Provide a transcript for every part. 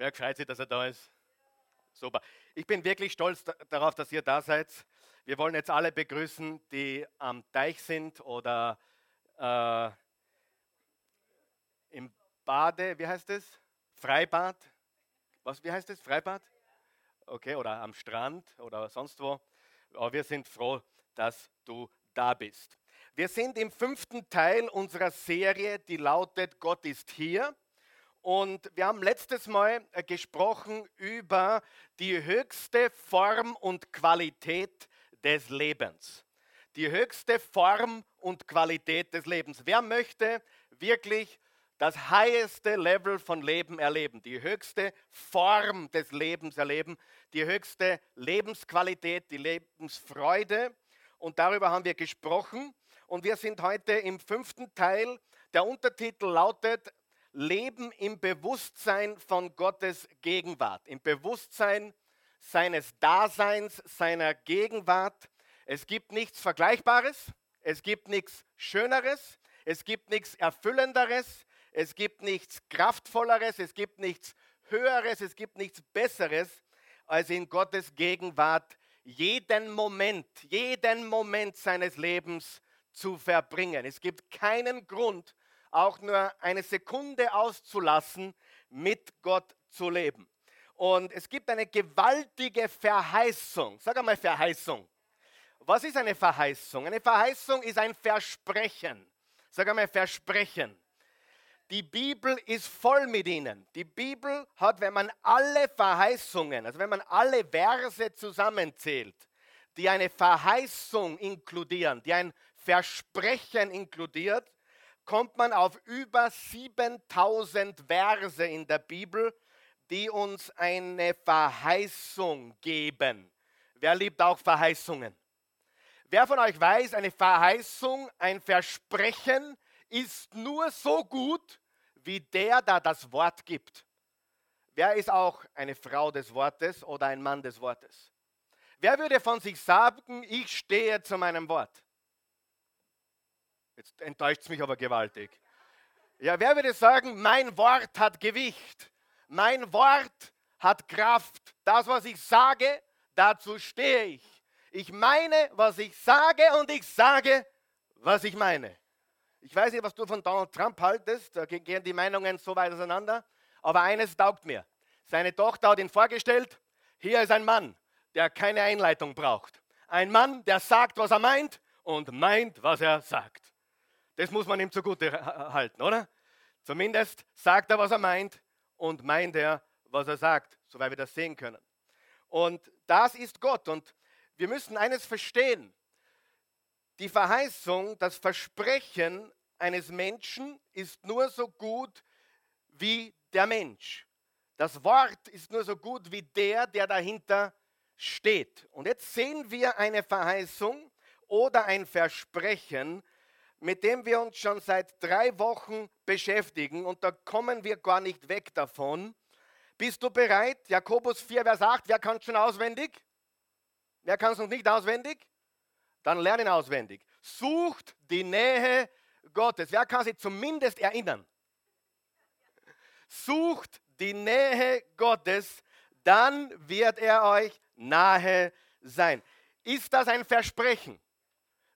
Wer freut sich, dass er da ist? Super. Ich bin wirklich stolz darauf, dass ihr da seid. Wir wollen jetzt alle begrüßen, die am Teich sind oder äh, im Bade, wie heißt es? Freibad. Was, wie heißt es? Freibad? Okay, oder am Strand oder sonst wo. Aber wir sind froh, dass du da bist. Wir sind im fünften Teil unserer Serie, die lautet Gott ist hier. Und wir haben letztes Mal äh, gesprochen über die höchste Form und Qualität des Lebens. Die höchste Form und Qualität des Lebens. Wer möchte wirklich das higheste Level von Leben erleben, die höchste Form des Lebens erleben, die höchste Lebensqualität, die Lebensfreude. Und darüber haben wir gesprochen. Und wir sind heute im fünften Teil. Der Untertitel lautet Leben im Bewusstsein von Gottes Gegenwart, im Bewusstsein seines Daseins, seiner Gegenwart. Es gibt nichts Vergleichbares, es gibt nichts Schöneres, es gibt nichts Erfüllenderes, es gibt nichts Kraftvolleres, es gibt nichts Höheres, es gibt nichts Besseres, als in Gottes Gegenwart jeden Moment, jeden Moment seines Lebens zu verbringen. Es gibt keinen Grund, auch nur eine Sekunde auszulassen, mit Gott zu leben. Und es gibt eine gewaltige Verheißung. Sag einmal Verheißung. Was ist eine Verheißung? Eine Verheißung ist ein Versprechen. Sag einmal Versprechen. Die Bibel ist voll mit ihnen. Die Bibel hat, wenn man alle Verheißungen, also wenn man alle Verse zusammenzählt, die eine Verheißung inkludieren, die ein Versprechen inkludiert, kommt man auf über 7000 Verse in der Bibel, die uns eine Verheißung geben. Wer liebt auch Verheißungen? Wer von euch weiß, eine Verheißung, ein Versprechen ist nur so gut, wie der, der das Wort gibt. Wer ist auch eine Frau des Wortes oder ein Mann des Wortes? Wer würde von sich sagen, ich stehe zu meinem Wort? Jetzt enttäuscht es mich aber gewaltig. Ja, wer würde sagen, mein Wort hat Gewicht, mein Wort hat Kraft. Das, was ich sage, dazu stehe ich. Ich meine, was ich sage und ich sage, was ich meine. Ich weiß nicht, was du von Donald Trump haltest, da gehen die Meinungen so weit auseinander, aber eines taugt mir. Seine Tochter hat ihn vorgestellt, hier ist ein Mann, der keine Einleitung braucht. Ein Mann, der sagt, was er meint und meint, was er sagt. Das muss man ihm zugute halten, oder? Zumindest sagt er, was er meint und meint er, was er sagt, soweit wir das sehen können. Und das ist Gott. Und wir müssen eines verstehen. Die Verheißung, das Versprechen eines Menschen ist nur so gut wie der Mensch. Das Wort ist nur so gut wie der, der dahinter steht. Und jetzt sehen wir eine Verheißung oder ein Versprechen, mit dem wir uns schon seit drei Wochen beschäftigen und da kommen wir gar nicht weg davon. Bist du bereit? Jakobus 4, Vers 8, wer kann es schon auswendig? Wer kann es noch nicht auswendig? Dann lernen auswendig. Sucht die Nähe Gottes. Wer kann sich zumindest erinnern? Sucht die Nähe Gottes, dann wird er euch nahe sein. Ist das ein Versprechen?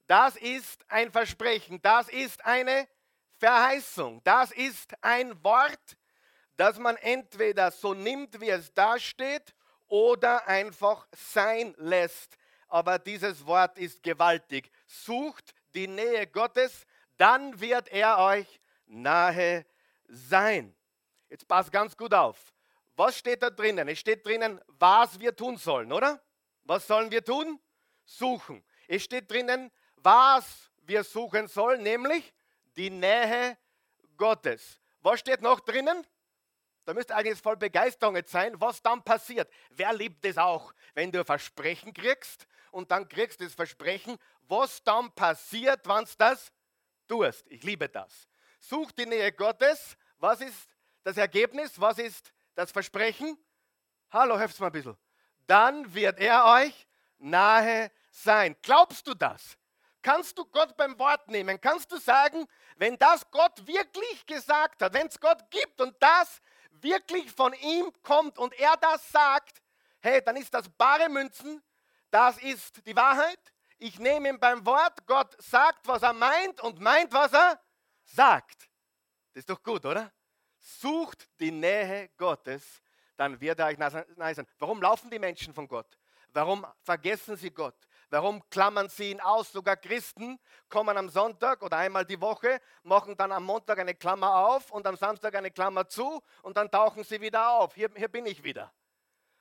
Das ist ein Versprechen, das ist eine Verheißung, das ist ein Wort, das man entweder so nimmt, wie es da steht, oder einfach sein lässt. Aber dieses Wort ist gewaltig. Sucht die Nähe Gottes, dann wird er euch nahe sein. Jetzt passt ganz gut auf. Was steht da drinnen? Es steht drinnen, was wir tun sollen, oder? Was sollen wir tun? Suchen. Es steht drinnen, was wir suchen sollen, nämlich die Nähe Gottes. Was steht noch drinnen? Da müsste eigentlich voll Begeisterung sein, was dann passiert. Wer liebt es auch, wenn du ein Versprechen kriegst und dann kriegst du das Versprechen, was dann passiert, wenn du das tust. Ich liebe das. Such die Nähe Gottes. Was ist das Ergebnis? Was ist das Versprechen? Hallo, helft mal ein bisschen. Dann wird er euch nahe sein. Glaubst du das? Kannst du Gott beim Wort nehmen? Kannst du sagen, wenn das Gott wirklich gesagt hat, wenn es Gott gibt und das wirklich von ihm kommt und er das sagt, hey, dann ist das bare Münzen, das ist die Wahrheit. Ich nehme ihn beim Wort, Gott sagt, was er meint und meint, was er sagt. Das ist doch gut, oder? Sucht die Nähe Gottes, dann wird er euch nahe sein. Warum laufen die Menschen von Gott? Warum vergessen sie Gott? Warum klammern sie ihn aus? Sogar Christen kommen am Sonntag oder einmal die Woche, machen dann am Montag eine Klammer auf und am Samstag eine Klammer zu und dann tauchen sie wieder auf. Hier, hier bin ich wieder.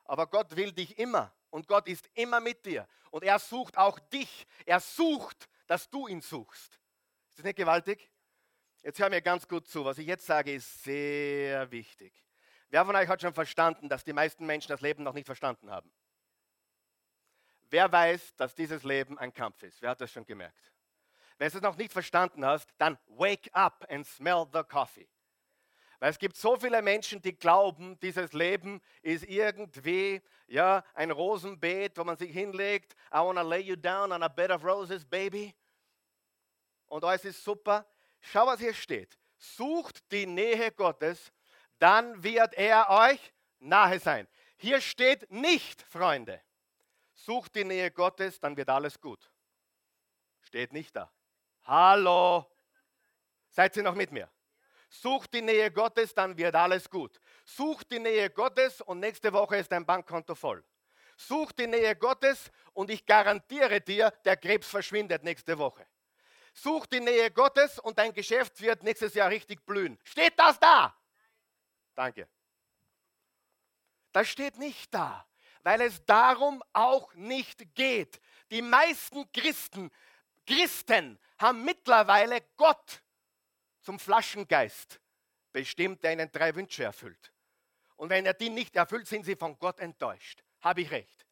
Aber Gott will dich immer und Gott ist immer mit dir. Und er sucht auch dich. Er sucht, dass du ihn suchst. Ist das nicht gewaltig? Jetzt hör mir ganz gut zu. Was ich jetzt sage, ist sehr wichtig. Wer von euch hat schon verstanden, dass die meisten Menschen das Leben noch nicht verstanden haben? Wer weiß, dass dieses Leben ein Kampf ist? Wer hat das schon gemerkt? Wenn du es noch nicht verstanden hast, dann wake up and smell the coffee. Weil es gibt so viele Menschen, die glauben, dieses Leben ist irgendwie ja, ein Rosenbeet, wo man sich hinlegt. I want to lay you down on a bed of roses, baby. Und alles ist super. Schau, was hier steht. Sucht die Nähe Gottes, dann wird er euch nahe sein. Hier steht nicht, Freunde. Sucht die Nähe Gottes, dann wird alles gut. Steht nicht da. Hallo. Seid ihr noch mit mir? Sucht die Nähe Gottes, dann wird alles gut. Sucht die Nähe Gottes und nächste Woche ist dein Bankkonto voll. Such die Nähe Gottes und ich garantiere dir, der Krebs verschwindet nächste Woche. Such die Nähe Gottes und dein Geschäft wird nächstes Jahr richtig blühen. Steht das da? Danke. Das steht nicht da weil es darum auch nicht geht. Die meisten Christen, Christen haben mittlerweile Gott zum Flaschengeist bestimmt, der ihnen drei Wünsche erfüllt. Und wenn er die nicht erfüllt, sind sie von Gott enttäuscht. Habe ich recht.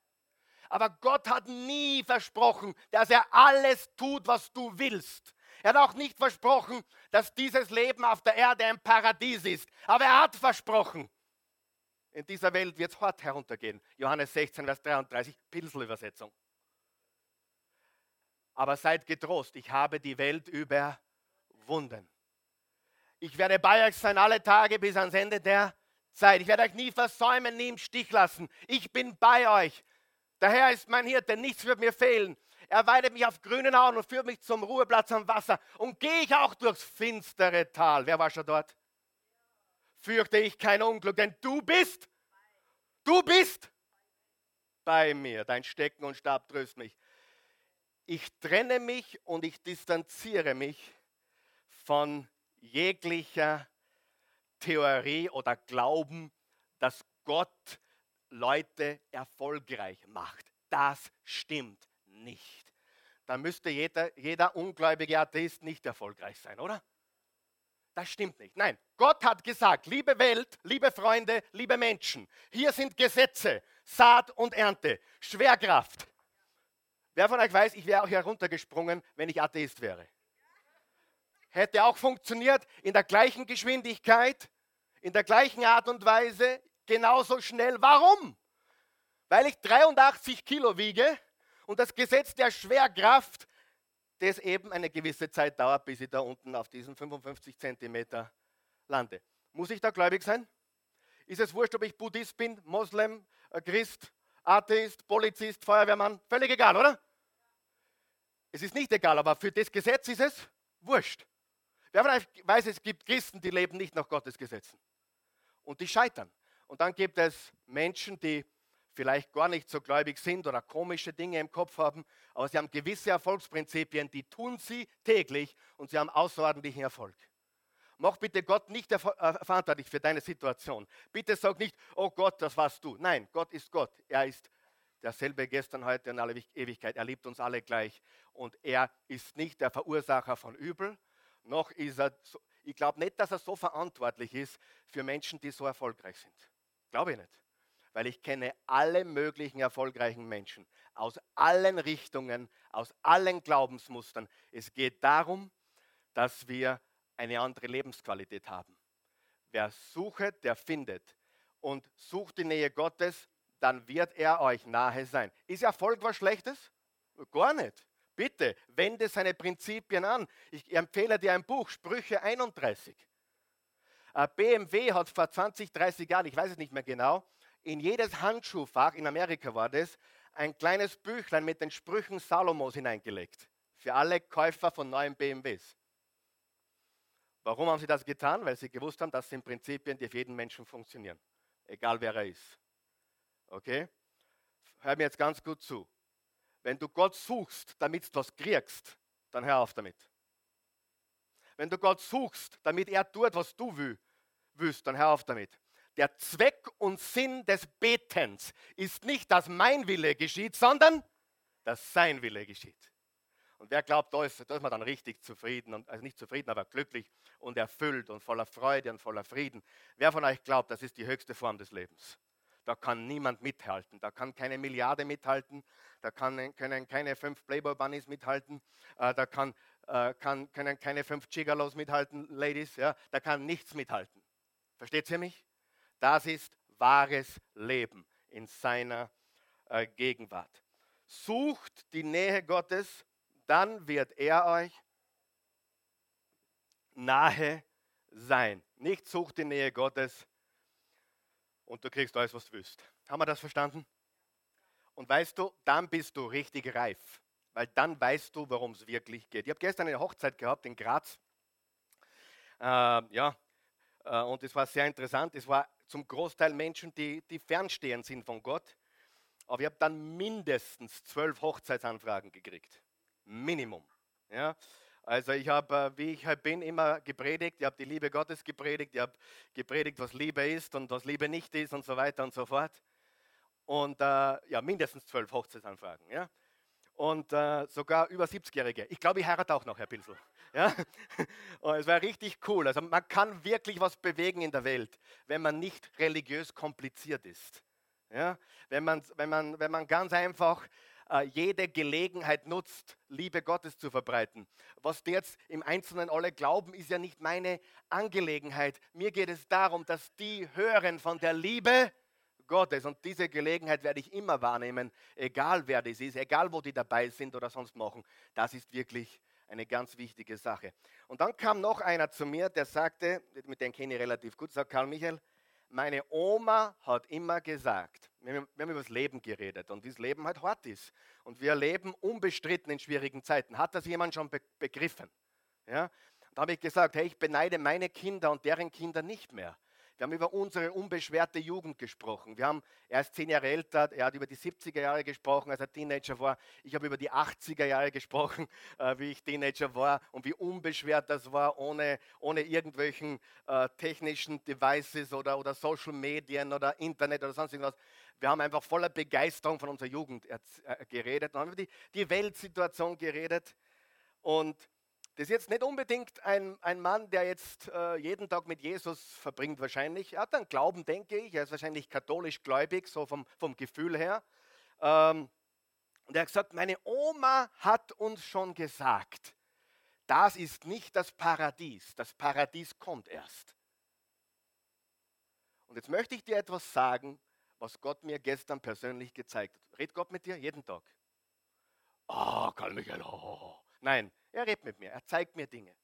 Aber Gott hat nie versprochen, dass er alles tut, was du willst. Er hat auch nicht versprochen, dass dieses Leben auf der Erde ein Paradies ist. Aber er hat versprochen, in dieser Welt wird es hart heruntergehen. Johannes 16, Vers 33, Pilselübersetzung. Aber seid getrost, ich habe die Welt überwunden. Ich werde bei euch sein alle Tage bis ans Ende der Zeit. Ich werde euch nie versäumen, nie im Stich lassen. Ich bin bei euch. Der Herr ist mein Hirte, nichts wird mir fehlen. Er weidet mich auf grünen Auen und führt mich zum Ruheplatz am Wasser. Und gehe ich auch durchs finstere Tal. Wer war schon dort? Fürchte ich kein Unglück, denn du bist, du bist bei mir. Dein Stecken und Stab tröst mich. Ich trenne mich und ich distanziere mich von jeglicher Theorie oder Glauben, dass Gott Leute erfolgreich macht. Das stimmt nicht. Da müsste jeder, jeder ungläubige Atheist nicht erfolgreich sein, oder? Das stimmt nicht. Nein, Gott hat gesagt, liebe Welt, liebe Freunde, liebe Menschen, hier sind Gesetze, Saat und Ernte, Schwerkraft. Wer von euch weiß, ich wäre auch heruntergesprungen, wenn ich Atheist wäre. Hätte auch funktioniert in der gleichen Geschwindigkeit, in der gleichen Art und Weise, genauso schnell. Warum? Weil ich 83 Kilo wiege und das Gesetz der Schwerkraft das eben eine gewisse Zeit dauert, bis ich da unten auf diesen 55 Zentimeter lande. Muss ich da gläubig sein? Ist es wurscht, ob ich Buddhist bin, Moslem, äh, Christ, Atheist, Polizist, Feuerwehrmann? Völlig egal, oder? Es ist nicht egal, aber für das Gesetz ist es wurscht. Wer weiß, es gibt Christen, die leben nicht nach Gottes Gesetzen. Und die scheitern. Und dann gibt es Menschen, die vielleicht gar nicht so gläubig sind oder komische Dinge im Kopf haben, aber sie haben gewisse Erfolgsprinzipien, die tun sie täglich und sie haben außerordentlichen Erfolg. Mach bitte Gott nicht äh, verantwortlich für deine Situation. Bitte sag nicht, oh Gott, das warst du. Nein, Gott ist Gott. Er ist derselbe gestern, heute und alle Ewigkeit. Er liebt uns alle gleich. Und er ist nicht der Verursacher von Übel, noch ist er, so, ich glaube nicht, dass er so verantwortlich ist für Menschen, die so erfolgreich sind. Glaube ich nicht weil ich kenne alle möglichen erfolgreichen Menschen aus allen Richtungen, aus allen Glaubensmustern. Es geht darum, dass wir eine andere Lebensqualität haben. Wer sucht, der findet. Und sucht die Nähe Gottes, dann wird er euch nahe sein. Ist Erfolg was Schlechtes? Gar nicht. Bitte, wende seine Prinzipien an. Ich empfehle dir ein Buch, Sprüche 31. Äh, BMW hat vor 20, 30 Jahren, ich weiß es nicht mehr genau, in jedes Handschuhfach, in Amerika war das, ein kleines Büchlein mit den Sprüchen Salomos hineingelegt. Für alle Käufer von neuen BMWs. Warum haben sie das getan? Weil sie gewusst haben, das sind Prinzipien, die für jeden Menschen funktionieren. Egal wer er ist. Okay? Hör mir jetzt ganz gut zu. Wenn du Gott suchst, damit du was kriegst, dann hör auf damit. Wenn du Gott suchst, damit er tut, was du willst, dann hör auf damit. Der Zweck und Sinn des Betens ist nicht, dass mein Wille geschieht, sondern dass sein Wille geschieht. Und wer glaubt, da ist, da ist man dann richtig zufrieden, und, also nicht zufrieden, aber glücklich und erfüllt und voller Freude und voller Frieden. Wer von euch glaubt, das ist die höchste Form des Lebens? Da kann niemand mithalten. Da kann keine Milliarde mithalten. Da kann, können keine fünf Playboy Bunnies mithalten. Äh, da kann, äh, kann, können keine fünf Gigalos mithalten, Ladies. Ja? Da kann nichts mithalten. Versteht ihr mich? Das ist wahres Leben in seiner äh, Gegenwart. Sucht die Nähe Gottes, dann wird er euch nahe sein. Nicht sucht die Nähe Gottes und du kriegst alles, was du willst. Haben wir das verstanden? Und weißt du, dann bist du richtig reif, weil dann weißt du, worum es wirklich geht. Ich habe gestern eine Hochzeit gehabt in Graz. Äh, ja, und es war sehr interessant. Es war zum Großteil Menschen, die, die fernstehend sind von Gott. Aber ich habe dann mindestens zwölf Hochzeitsanfragen gekriegt. Minimum. Ja? Also ich habe, äh, wie ich halt bin, immer gepredigt. Ich habe die Liebe Gottes gepredigt. Ich habe gepredigt, was Liebe ist und was Liebe nicht ist und so weiter und so fort. Und äh, ja, mindestens zwölf Hochzeitsanfragen. Ja? und äh, sogar über 70-Jährige. Ich glaube, ich heirate auch noch, Herr Pinsel. Ja? Und es war richtig cool. Also man kann wirklich was bewegen in der Welt, wenn man nicht religiös kompliziert ist. Ja? Wenn, man, wenn, man, wenn man ganz einfach äh, jede Gelegenheit nutzt, Liebe Gottes zu verbreiten. Was die jetzt im Einzelnen alle glauben, ist ja nicht meine Angelegenheit. Mir geht es darum, dass die hören von der Liebe Gottes. Und diese Gelegenheit werde ich immer wahrnehmen, egal wer das ist, egal wo die dabei sind oder sonst machen. Das ist wirklich eine ganz wichtige Sache. Und dann kam noch einer zu mir, der sagte, mit dem kenne ich relativ gut, sagt Karl Michael, meine Oma hat immer gesagt, wir haben, über das Leben geredet und wie das Leben halt hart ist. Und wir leben unbestritten in schwierigen Zeiten. Hat das jemand schon be begriffen? Ja? Da habe ich gesagt, hey, ich beneide meine Kinder und deren Kinder nicht mehr. Wir haben über unsere unbeschwerte Jugend gesprochen. Wir haben, er ist zehn Jahre älter, er hat über die 70er Jahre gesprochen, als er Teenager war. Ich habe über die 80er Jahre gesprochen, äh, wie ich Teenager war und wie unbeschwert das war, ohne, ohne irgendwelchen äh, technischen Devices oder, oder Social Medien oder Internet oder sonst irgendwas. Wir haben einfach voller Begeisterung von unserer Jugend äh, geredet. Dann haben wir über die, die Weltsituation geredet und das ist jetzt nicht unbedingt ein, ein Mann, der jetzt äh, jeden Tag mit Jesus verbringt, wahrscheinlich. Er hat einen Glauben, denke ich. Er ist wahrscheinlich katholisch gläubig, so vom, vom Gefühl her. Ähm, und er hat gesagt: Meine Oma hat uns schon gesagt, das ist nicht das Paradies. Das Paradies kommt erst. Und jetzt möchte ich dir etwas sagen, was Gott mir gestern persönlich gezeigt hat. Red Gott mit dir jeden Tag. Oh, Karl Michael, oh. Nein, er redet mit mir, er zeigt mir Dinge.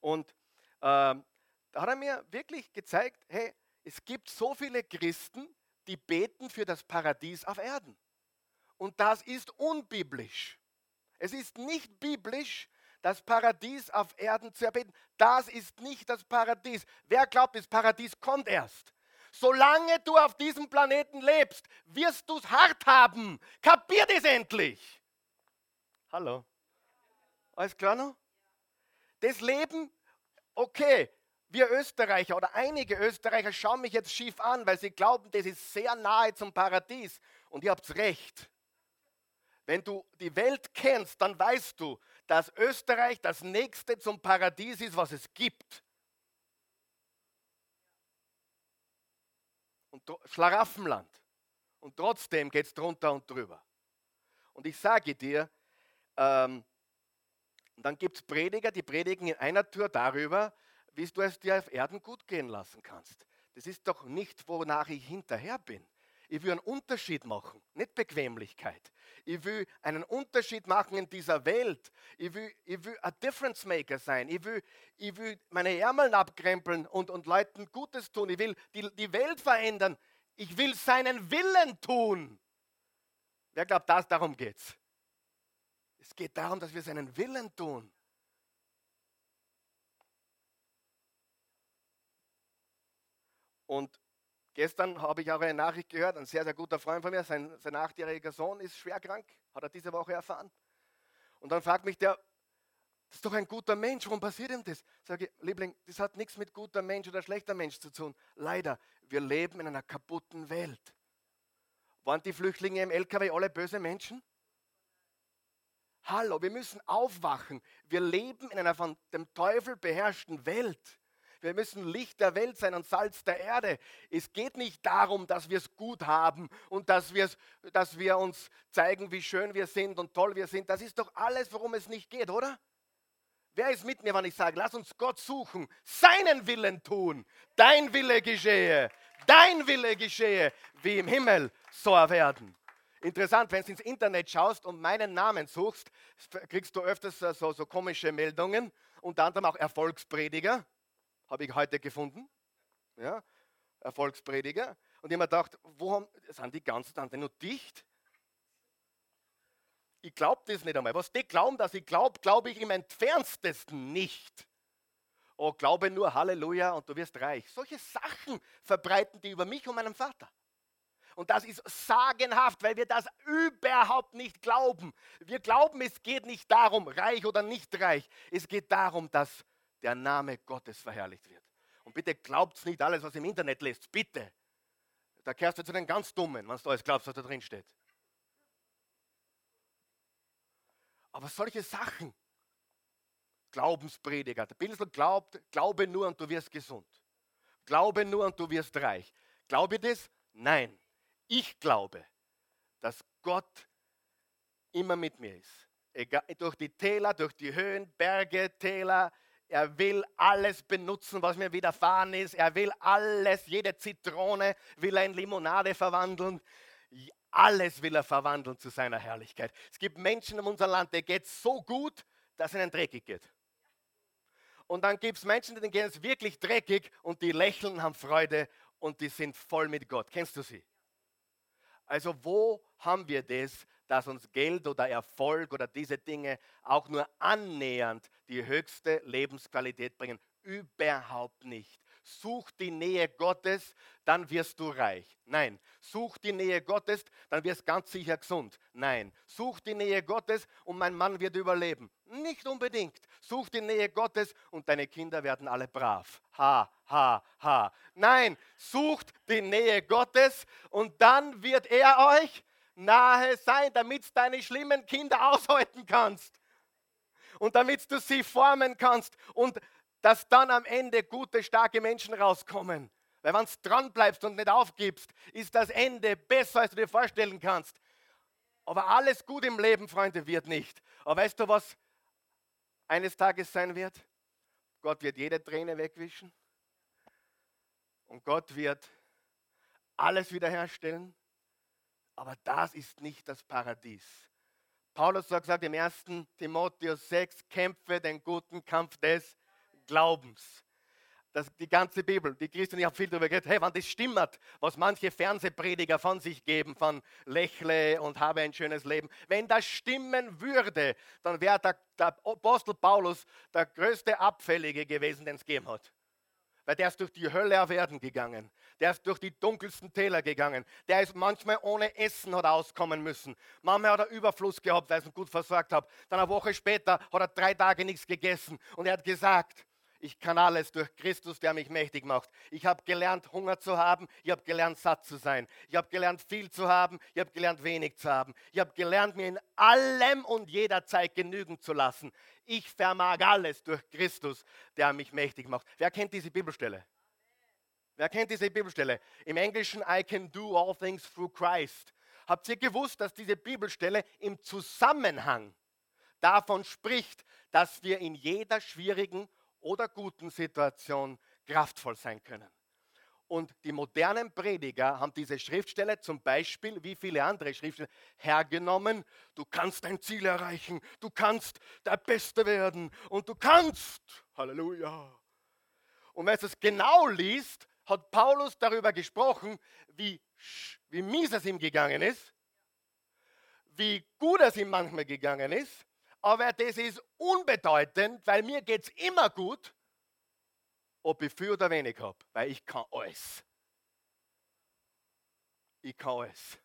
Und ähm, da hat er mir wirklich gezeigt, hey, es gibt so viele Christen, die beten für das Paradies auf Erden. Und das ist unbiblisch. Es ist nicht biblisch, das Paradies auf Erden zu erbeten. Das ist nicht das Paradies. Wer glaubt, das Paradies kommt erst? Solange du auf diesem Planeten lebst, wirst du es hart haben. Kapiert es endlich? Hallo? Alles klar noch? Das Leben, okay, wir Österreicher oder einige Österreicher schauen mich jetzt schief an, weil sie glauben, das ist sehr nahe zum Paradies. Und ihr habt recht. Wenn du die Welt kennst, dann weißt du, dass Österreich das nächste zum Paradies ist, was es gibt. Und Schlaraffenland. Und trotzdem geht es drunter und drüber. Und ich sage dir, ähm, und dann gibt es Prediger, die predigen in einer Tour darüber, wie du es dir auf Erden gut gehen lassen kannst. Das ist doch nicht, wonach ich hinterher bin. Ich will einen Unterschied machen, nicht Bequemlichkeit. Ich will einen Unterschied machen in dieser Welt. Ich will, ich will ein Difference Maker sein. Ich will, ich will meine Ärmel abkrempeln und, und Leuten Gutes tun. Ich will die, die Welt verändern. Ich will seinen Willen tun. Wer glaubt, das, darum geht's? Es geht darum, dass wir seinen Willen tun. Und gestern habe ich auch eine Nachricht gehört, ein sehr, sehr guter Freund von mir, sein, sein achtjähriger Sohn ist schwer krank, hat er diese Woche erfahren. Und dann fragt mich der, das ist doch ein guter Mensch, warum passiert ihm das? Sage ich, Liebling, das hat nichts mit guter Mensch oder schlechter Mensch zu tun. Leider, wir leben in einer kaputten Welt. Waren die Flüchtlinge im LKW alle böse Menschen? Hallo, wir müssen aufwachen. Wir leben in einer von dem Teufel beherrschten Welt. Wir müssen Licht der Welt sein und Salz der Erde. Es geht nicht darum, dass wir es gut haben und dass, dass wir uns zeigen, wie schön wir sind und toll wir sind. Das ist doch alles, worum es nicht geht, oder? Wer ist mit mir, wenn ich sage, lass uns Gott suchen, seinen Willen tun, dein Wille geschehe, dein Wille geschehe, wie im Himmel, so erwerden. Interessant, wenn du ins Internet schaust und meinen Namen suchst, kriegst du öfters so, so komische Meldungen, unter anderem auch Erfolgsprediger habe ich heute gefunden. Ja, Erfolgsprediger. Und ich habe mir gedacht, wo haben, sind die ganzen Tante nur dicht? Ich glaube das nicht einmal. Was die glauben, dass ich glaube, glaube ich im entferntesten nicht. Oh, glaube nur Halleluja und du wirst reich. Solche Sachen verbreiten die über mich und meinen Vater. Und das ist sagenhaft, weil wir das überhaupt nicht glauben. Wir glauben, es geht nicht darum, reich oder nicht reich. Es geht darum, dass der Name Gottes verherrlicht wird. Und bitte glaubt nicht alles, was im Internet lest. Bitte. Da kehrst du zu den ganz Dummen, wenn du alles glaubst, was da drin steht. Aber solche Sachen, Glaubensprediger, der Bibel glaubt, glaube nur und du wirst gesund. Glaube nur und du wirst reich. Glaube das? Nein. Ich glaube, dass Gott immer mit mir ist. Egal, durch die Täler, durch die Höhen, Berge, Täler, er will alles benutzen, was mir widerfahren ist. Er will alles, jede Zitrone will er in Limonade verwandeln. Alles will er verwandeln zu seiner Herrlichkeit. Es gibt Menschen in unserem Land, denen geht so gut, dass ihnen dreckig geht. Und dann gibt es Menschen, denen geht es wirklich dreckig und die lächeln, haben Freude und die sind voll mit Gott. Kennst du sie? Also wo haben wir das, dass uns Geld oder Erfolg oder diese Dinge auch nur annähernd die höchste Lebensqualität bringen. Überhaupt nicht. Such die Nähe Gottes, dann wirst du reich. Nein. Such die Nähe Gottes, dann wirst ganz sicher gesund. Nein. Such die Nähe Gottes und mein Mann wird überleben. Nicht unbedingt. Such die Nähe Gottes und deine Kinder werden alle brav. Ha, ha, ha. Nein. Sucht die Nähe Gottes und dann wird er euch nahe sein, damit du deine schlimmen Kinder aushalten kannst. Und damit du sie formen kannst und dass dann am Ende gute, starke Menschen rauskommen. Weil wenn du dran bleibst und nicht aufgibst, ist das Ende besser, als du dir vorstellen kannst. Aber alles gut im Leben, Freunde, wird nicht. Aber weißt du, was eines Tages sein wird? Gott wird jede Träne wegwischen. Und Gott wird alles wiederherstellen. Aber das ist nicht das Paradies. Paulus sagt, im 1. Timotheus 6, kämpfe den guten Kampf des Glaubens. Das, die ganze Bibel, die Christen, ich habe viel darüber geredet, hey, wenn das stimmt, was manche Fernsehprediger von sich geben, von lächle und habe ein schönes Leben, wenn das stimmen würde, dann wäre der, der Apostel Paulus der größte Abfällige gewesen, den es gegeben hat weil der ist durch die Hölle auf Erden gegangen. Der ist durch die dunkelsten Täler gegangen. Der ist manchmal ohne Essen hat auskommen müssen. Manchmal hat er Überfluss gehabt, weil er ihn gut versorgt hat. Dann eine Woche später hat er drei Tage nichts gegessen. Und er hat gesagt, ich kann alles durch Christus, der mich mächtig macht. Ich habe gelernt, Hunger zu haben. Ich habe gelernt, satt zu sein. Ich habe gelernt, viel zu haben. Ich habe gelernt, wenig zu haben. Ich habe gelernt, mir in allem und jederzeit genügen zu lassen. Ich vermag alles durch Christus, der mich mächtig macht. Wer kennt diese Bibelstelle? Wer kennt diese Bibelstelle? Im Englischen, I can do all things through Christ. Habt ihr gewusst, dass diese Bibelstelle im Zusammenhang davon spricht, dass wir in jeder schwierigen oder guten Situation kraftvoll sein können. Und die modernen Prediger haben diese Schriftstelle zum Beispiel, wie viele andere Schriftstellen, hergenommen. Du kannst dein Ziel erreichen, du kannst der Beste werden und du kannst. Halleluja. Und wenn du es genau liest, hat Paulus darüber gesprochen, wie, wie mies es ihm gegangen ist, wie gut es ihm manchmal gegangen ist. Aber das ist unbedeutend, weil mir geht es immer gut ob ich viel oder wenig habe, weil ich kann alles. Ich kann alles.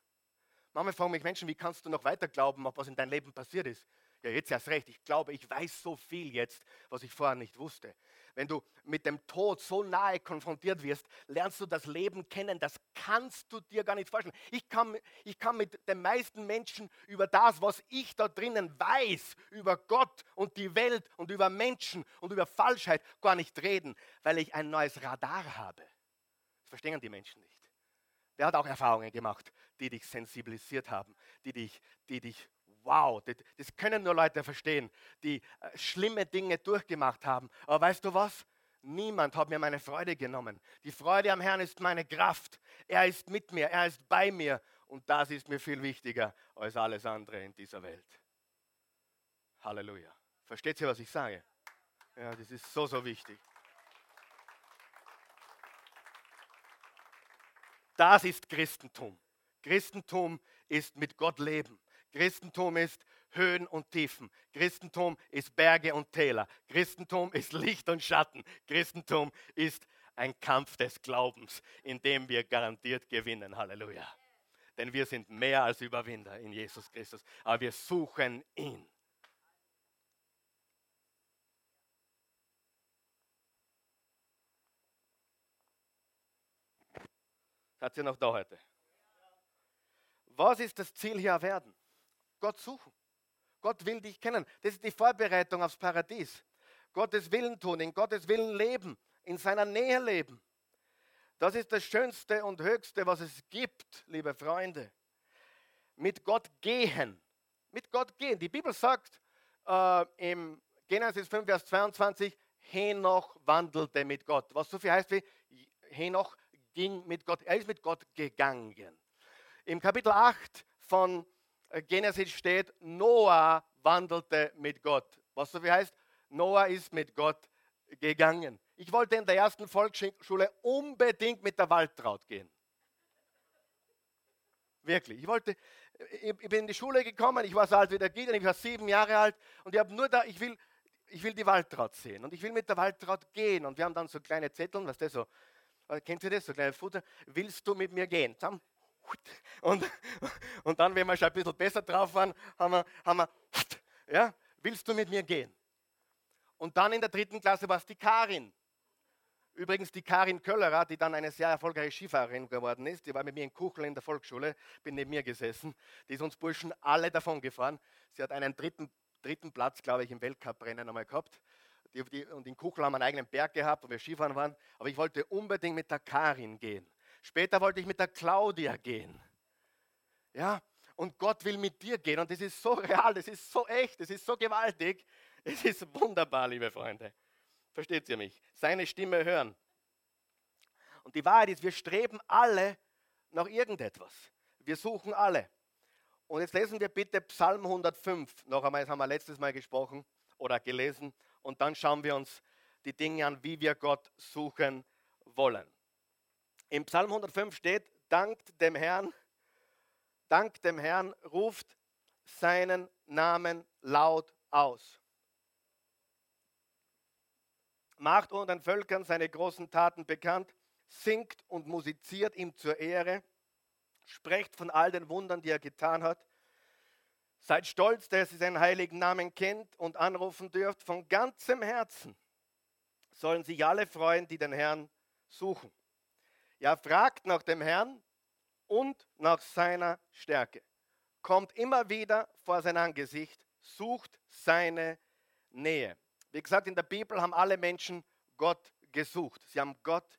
Manchmal fragen mich Menschen, wie kannst du noch weiter glauben, ob was in deinem Leben passiert ist? Ja, jetzt erst recht. Ich glaube, ich weiß so viel jetzt, was ich vorher nicht wusste. Wenn du mit dem Tod so nahe konfrontiert wirst, lernst du das Leben kennen. Das kannst du dir gar nicht vorstellen. Ich kann, ich kann mit den meisten Menschen über das, was ich da drinnen weiß, über Gott und die Welt und über Menschen und über Falschheit gar nicht reden, weil ich ein neues Radar habe. Das verstehen die Menschen nicht. Wer hat auch Erfahrungen gemacht, die dich sensibilisiert haben, die dich, die dich wow, das, das können nur Leute verstehen, die äh, schlimme Dinge durchgemacht haben. Aber weißt du was? Niemand hat mir meine Freude genommen. Die Freude am Herrn ist meine Kraft. Er ist mit mir, er ist bei mir. Und das ist mir viel wichtiger als alles andere in dieser Welt. Halleluja. Versteht ihr, was ich sage? Ja, das ist so, so wichtig. Das ist Christentum. Christentum ist mit Gott leben. Christentum ist Höhen und Tiefen. Christentum ist Berge und Täler. Christentum ist Licht und Schatten. Christentum ist ein Kampf des Glaubens, in dem wir garantiert gewinnen. Halleluja. Denn wir sind mehr als Überwinder in Jesus Christus. Aber wir suchen ihn. Seid ihr noch da heute? Was ist das Ziel hier werden? Gott suchen. Gott will dich kennen. Das ist die Vorbereitung aufs Paradies. Gottes Willen tun, in Gottes Willen leben, in seiner Nähe leben. Das ist das Schönste und Höchste, was es gibt, liebe Freunde. Mit Gott gehen. Mit Gott gehen. Die Bibel sagt äh, im Genesis 5, Vers 22, Henoch wandelte mit Gott. Was so viel heißt wie Henoch ging mit Gott. Er ist mit Gott gegangen. Im Kapitel 8 von äh, Genesis steht, Noah wandelte mit Gott. Was so wie heißt, Noah ist mit Gott gegangen. Ich wollte in der ersten Volksschule unbedingt mit der Waldtraut gehen. Wirklich. Ich wollte, ich bin in die Schule gekommen, ich war so alt wie der Gideon, ich war sieben Jahre alt und ich habe nur da, ich will, ich will die Waldtraut sehen und ich will mit der Waldtraut gehen. Und wir haben dann so kleine Zettel, was das so, äh, kennt ihr das, so kleine Futter, willst du mit mir gehen? Und, und dann, wenn wir schon ein bisschen besser drauf waren, haben wir, haben wir ja, willst du mit mir gehen? Und dann in der dritten Klasse war es die Karin. Übrigens die Karin Köllerer, die dann eine sehr erfolgreiche Skifahrerin geworden ist, die war mit mir in Kuchel in der Volksschule, bin neben mir gesessen. Die ist uns Burschen alle davon gefahren. Sie hat einen dritten, dritten Platz, glaube ich, im Weltcuprennen einmal gehabt. Die, die, und in Kuchel haben wir einen eigenen Berg gehabt, wo wir Skifahren waren. Aber ich wollte unbedingt mit der Karin gehen. Später wollte ich mit der Claudia gehen. Ja, und Gott will mit dir gehen. Und das ist so real, das ist so echt, das ist so gewaltig. Es ist wunderbar, liebe Freunde. Versteht ihr mich? Seine Stimme hören. Und die Wahrheit ist, wir streben alle nach irgendetwas. Wir suchen alle. Und jetzt lesen wir bitte Psalm 105. Noch einmal, das haben wir letztes Mal gesprochen oder gelesen. Und dann schauen wir uns die Dinge an, wie wir Gott suchen wollen. Im Psalm 105 steht, dankt dem Herrn, dankt dem Herrn, ruft seinen Namen laut aus. Macht unter den Völkern seine großen Taten bekannt, singt und musiziert ihm zur Ehre, sprecht von all den Wundern, die er getan hat. Seid stolz, dass ihr seinen heiligen Namen kennt und anrufen dürft. Von ganzem Herzen sollen sich alle freuen, die den Herrn suchen. Ja, fragt nach dem Herrn und nach seiner Stärke. Kommt immer wieder vor sein Angesicht, sucht seine Nähe. Wie gesagt, in der Bibel haben alle Menschen Gott gesucht. Sie haben Gott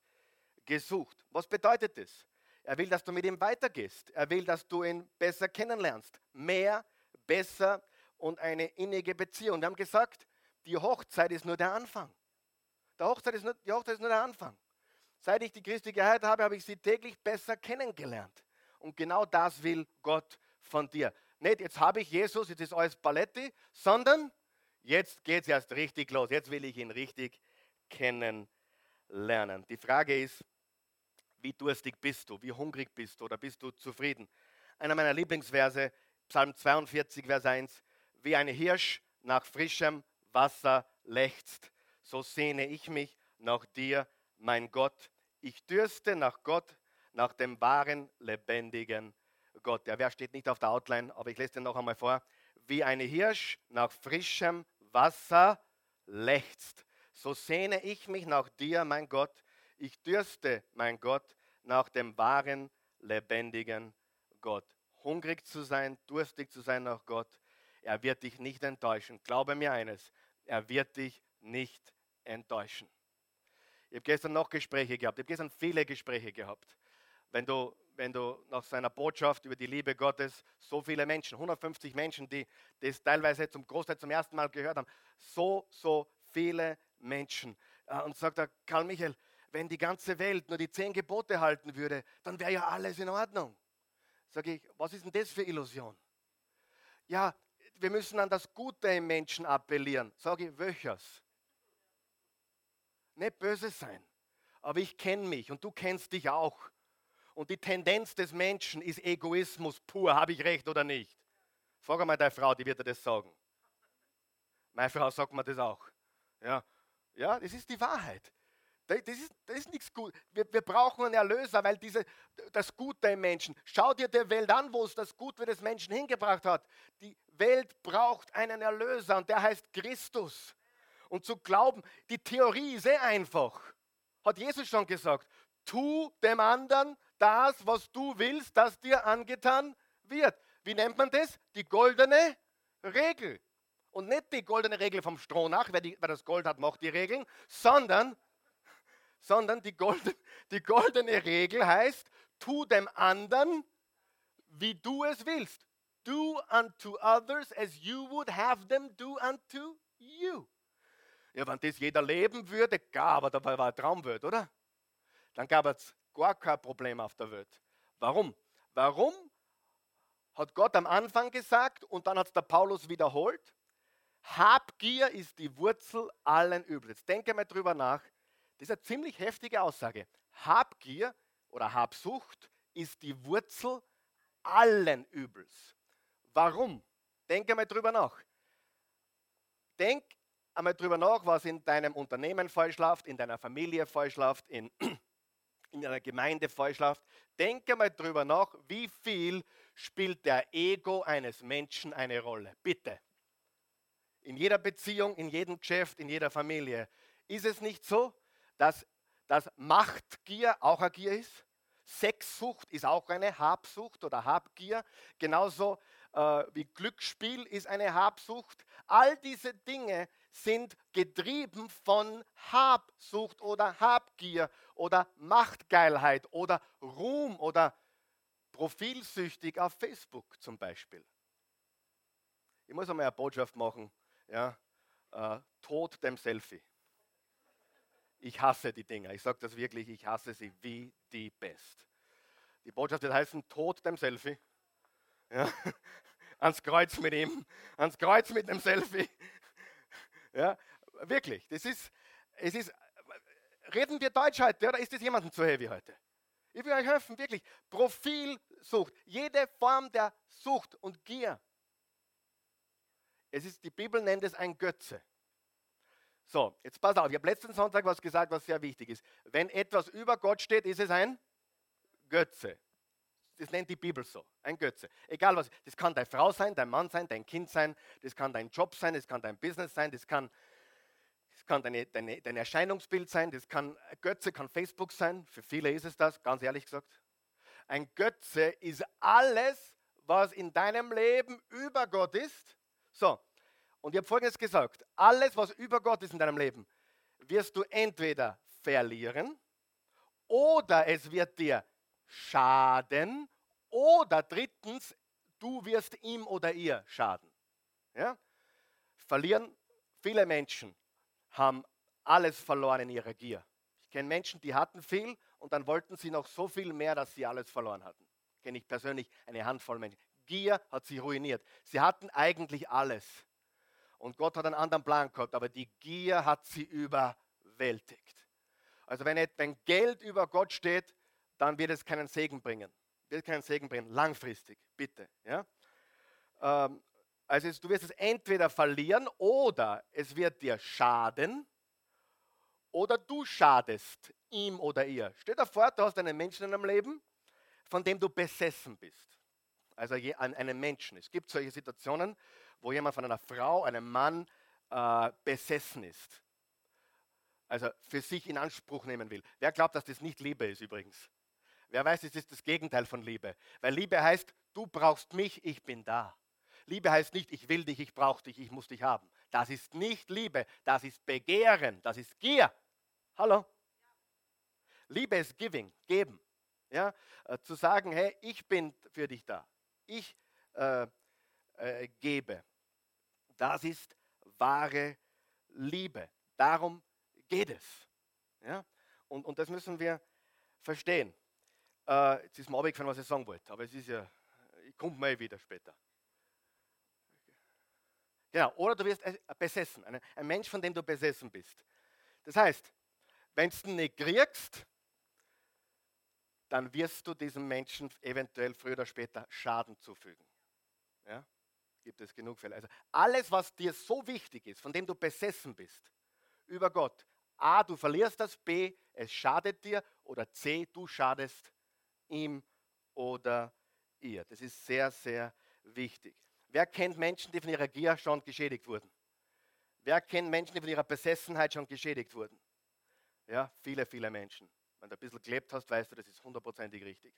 gesucht. Was bedeutet das? Er will, dass du mit ihm weitergehst. Er will, dass du ihn besser kennenlernst. Mehr, besser und eine innige Beziehung. Wir haben gesagt, die Hochzeit ist nur der Anfang. Der Hochzeit ist nur, die Hochzeit ist nur der Anfang. Seit ich die Christi geheilt habe, habe ich sie täglich besser kennengelernt. Und genau das will Gott von dir. Nicht, jetzt habe ich Jesus, jetzt ist alles Paletti, sondern jetzt geht es erst richtig los. Jetzt will ich ihn richtig kennenlernen. Die Frage ist, wie durstig bist du? Wie hungrig bist du? Oder bist du zufrieden? Einer meiner Lieblingsverse, Psalm 42, Vers 1. Wie ein Hirsch nach frischem Wasser lechzt, so sehne ich mich nach dir, mein Gott. Ich dürste nach Gott, nach dem wahren, lebendigen Gott. Der Vers steht nicht auf der Outline, aber ich lese den noch einmal vor. Wie ein Hirsch nach frischem Wasser lechzt, so sehne ich mich nach dir, mein Gott. Ich dürste, mein Gott, nach dem wahren, lebendigen Gott. Hungrig zu sein, durstig zu sein nach Gott. Er wird dich nicht enttäuschen. Glaube mir eines, er wird dich nicht enttäuschen. Ich habe gestern noch Gespräche gehabt. Ich habe gestern viele Gespräche gehabt. Wenn du, wenn du nach seiner Botschaft über die Liebe Gottes so viele Menschen, 150 Menschen, die das teilweise zum Großteil zum ersten Mal gehört haben, so, so viele Menschen. Äh, und sagt er, Karl Michael, wenn die ganze Welt nur die zehn Gebote halten würde, dann wäre ja alles in Ordnung. Sage ich, was ist denn das für Illusion? Ja, wir müssen an das Gute im Menschen appellieren. Sage ich, welches? Nicht böse sein. Aber ich kenne mich und du kennst dich auch. Und die Tendenz des Menschen ist Egoismus pur. Habe ich recht oder nicht? Frag einmal deine Frau, die wird dir das sagen. Meine Frau sagt mir das auch. Ja, ja das ist die Wahrheit. Das ist, das ist nichts gut. Wir, wir, brauchen einen Erlöser, weil diese, das Gute im Menschen. Schau dir die Welt an, wo es das Gute des Menschen hingebracht hat. Die Welt braucht einen Erlöser und der heißt Christus. Und zu glauben, die Theorie ist eh einfach. Hat Jesus schon gesagt. Tu dem anderen das, was du willst, das dir angetan wird. Wie nennt man das? Die goldene Regel. Und nicht die goldene Regel vom Stroh nach, wer, die, wer das Gold hat, macht die Regeln, sondern sondern die, golden, die goldene Regel heißt, tu dem anderen, wie du es willst. Do unto others as you would have them do unto you. Ja, wenn das jeder leben würde, gar, aber dabei war ein Traumwelt, oder? Dann gab es gar kein Problem auf der Welt. Warum? Warum hat Gott am Anfang gesagt und dann hat es der Paulus wiederholt? Habgier ist die Wurzel allen Übels. Denke mal drüber nach. Das ist eine ziemlich heftige Aussage. Habgier oder Habsucht ist die Wurzel allen Übels. Warum? Denk einmal drüber nach. Denk einmal drüber nach, was in deinem Unternehmen falsch läuft, in deiner Familie falsch läuft, in, in deiner Gemeinde falsch läuft. Denk einmal drüber nach, wie viel spielt der Ego eines Menschen eine Rolle. Bitte. In jeder Beziehung, in jedem Geschäft, in jeder Familie. Ist es nicht so, dass, dass Machtgier auch eine Gier ist. Sexsucht ist auch eine Habsucht oder Habgier. Genauso äh, wie Glücksspiel ist eine Habsucht. All diese Dinge sind getrieben von Habsucht oder Habgier oder Machtgeilheit oder Ruhm oder profilsüchtig auf Facebook zum Beispiel. Ich muss einmal eine Botschaft machen. Ja, äh, Tod dem Selfie. Ich hasse die Dinger. Ich sage das wirklich, ich hasse sie wie die Pest. Die Botschaft wird heißen, Tod dem Selfie. Ja? Ans Kreuz mit ihm, ans Kreuz mit dem Selfie. Ja, wirklich, das ist, es ist, reden wir Deutsch heute oder ist das jemandem zu heavy heute? Ich will euch helfen, wirklich. Profilsucht, jede Form der Sucht und Gier. Es ist, die Bibel nennt es ein Götze. So, jetzt pass auf, ich habe letzten Sonntag was gesagt, was sehr wichtig ist. Wenn etwas über Gott steht, ist es ein Götze. Das nennt die Bibel so, ein Götze. Egal was, das kann deine Frau sein, dein Mann sein, dein Kind sein, das kann dein Job sein, das kann dein Business sein, das kann, das kann deine, deine, dein Erscheinungsbild sein, das kann, Götze kann Facebook sein, für viele ist es das, ganz ehrlich gesagt. Ein Götze ist alles, was in deinem Leben über Gott ist. So, und ich habe Folgendes gesagt, alles, was über Gott ist in deinem Leben, wirst du entweder verlieren oder es wird dir schaden oder drittens, du wirst ihm oder ihr schaden. Ja? Verlieren, viele Menschen haben alles verloren in ihrer Gier. Ich kenne Menschen, die hatten viel und dann wollten sie noch so viel mehr, dass sie alles verloren hatten. Kenne ich persönlich eine Handvoll Menschen. Gier hat sie ruiniert. Sie hatten eigentlich alles. Und Gott hat einen anderen Plan gehabt, aber die Gier hat sie überwältigt. Also wenn, wenn Geld über Gott steht, dann wird es keinen Segen bringen. Wird keinen Segen bringen. Langfristig, bitte. Ja? Ähm, also du wirst es entweder verlieren oder es wird dir schaden oder du schadest ihm oder ihr. Stell dir vor, du hast einen Menschen in deinem Leben, von dem du besessen bist. Also einen Menschen. Es gibt solche Situationen, wo jemand von einer Frau, einem Mann äh, besessen ist. Also für sich in Anspruch nehmen will. Wer glaubt, dass das nicht Liebe ist übrigens? Wer weiß, es ist das Gegenteil von Liebe. Weil Liebe heißt, du brauchst mich, ich bin da. Liebe heißt nicht, ich will dich, ich brauche dich, ich muss dich haben. Das ist nicht Liebe, das ist Begehren, das ist Gier. Hallo? Liebe ist Giving, geben. Ja? Äh, zu sagen, hey, ich bin für dich da. Ich äh, äh, gebe. Das ist wahre Liebe. Darum geht es. Ja? Und, und das müssen wir verstehen. Äh, jetzt ist mir abgefallen, was ich sagen wollte, aber es ist ja, ich komme mal wieder später. Genau, oder du wirst besessen, ein, ein Mensch, von dem du besessen bist. Das heißt, wenn du ihn nicht kriegst, dann wirst du diesem Menschen eventuell früher oder später Schaden zufügen. Ja? Gibt es genug Fälle. Also alles, was dir so wichtig ist, von dem du besessen bist, über Gott, A, du verlierst das, B, es schadet dir oder C, du schadest ihm oder ihr. Das ist sehr, sehr wichtig. Wer kennt Menschen, die von ihrer Gier schon geschädigt wurden? Wer kennt Menschen, die von ihrer Besessenheit schon geschädigt wurden? Ja, viele, viele Menschen. Wenn du ein bisschen gelebt hast, weißt du, das ist hundertprozentig richtig.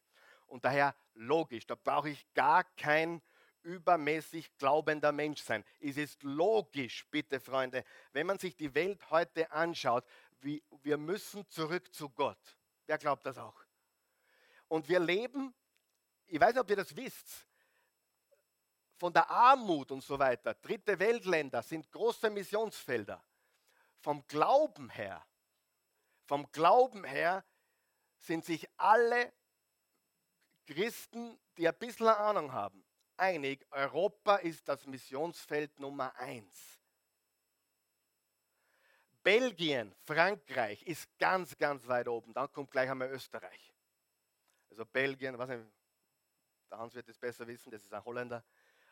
Und daher logisch, da brauche ich gar kein übermäßig glaubender Mensch sein. Es ist logisch, bitte Freunde, wenn man sich die Welt heute anschaut, wie, wir müssen zurück zu Gott. Wer glaubt das auch? Und wir leben, ich weiß nicht, ob ihr das wisst, von der Armut und so weiter. Dritte Weltländer sind große Missionsfelder. Vom Glauben her vom Glauben her sind sich alle Christen, die ein bisschen Ahnung haben, einig, Europa ist das Missionsfeld Nummer eins. Belgien, Frankreich ist ganz, ganz weit oben. Dann kommt gleich einmal Österreich. Also Belgien, was der Hans wird es besser wissen, das ist ein Holländer.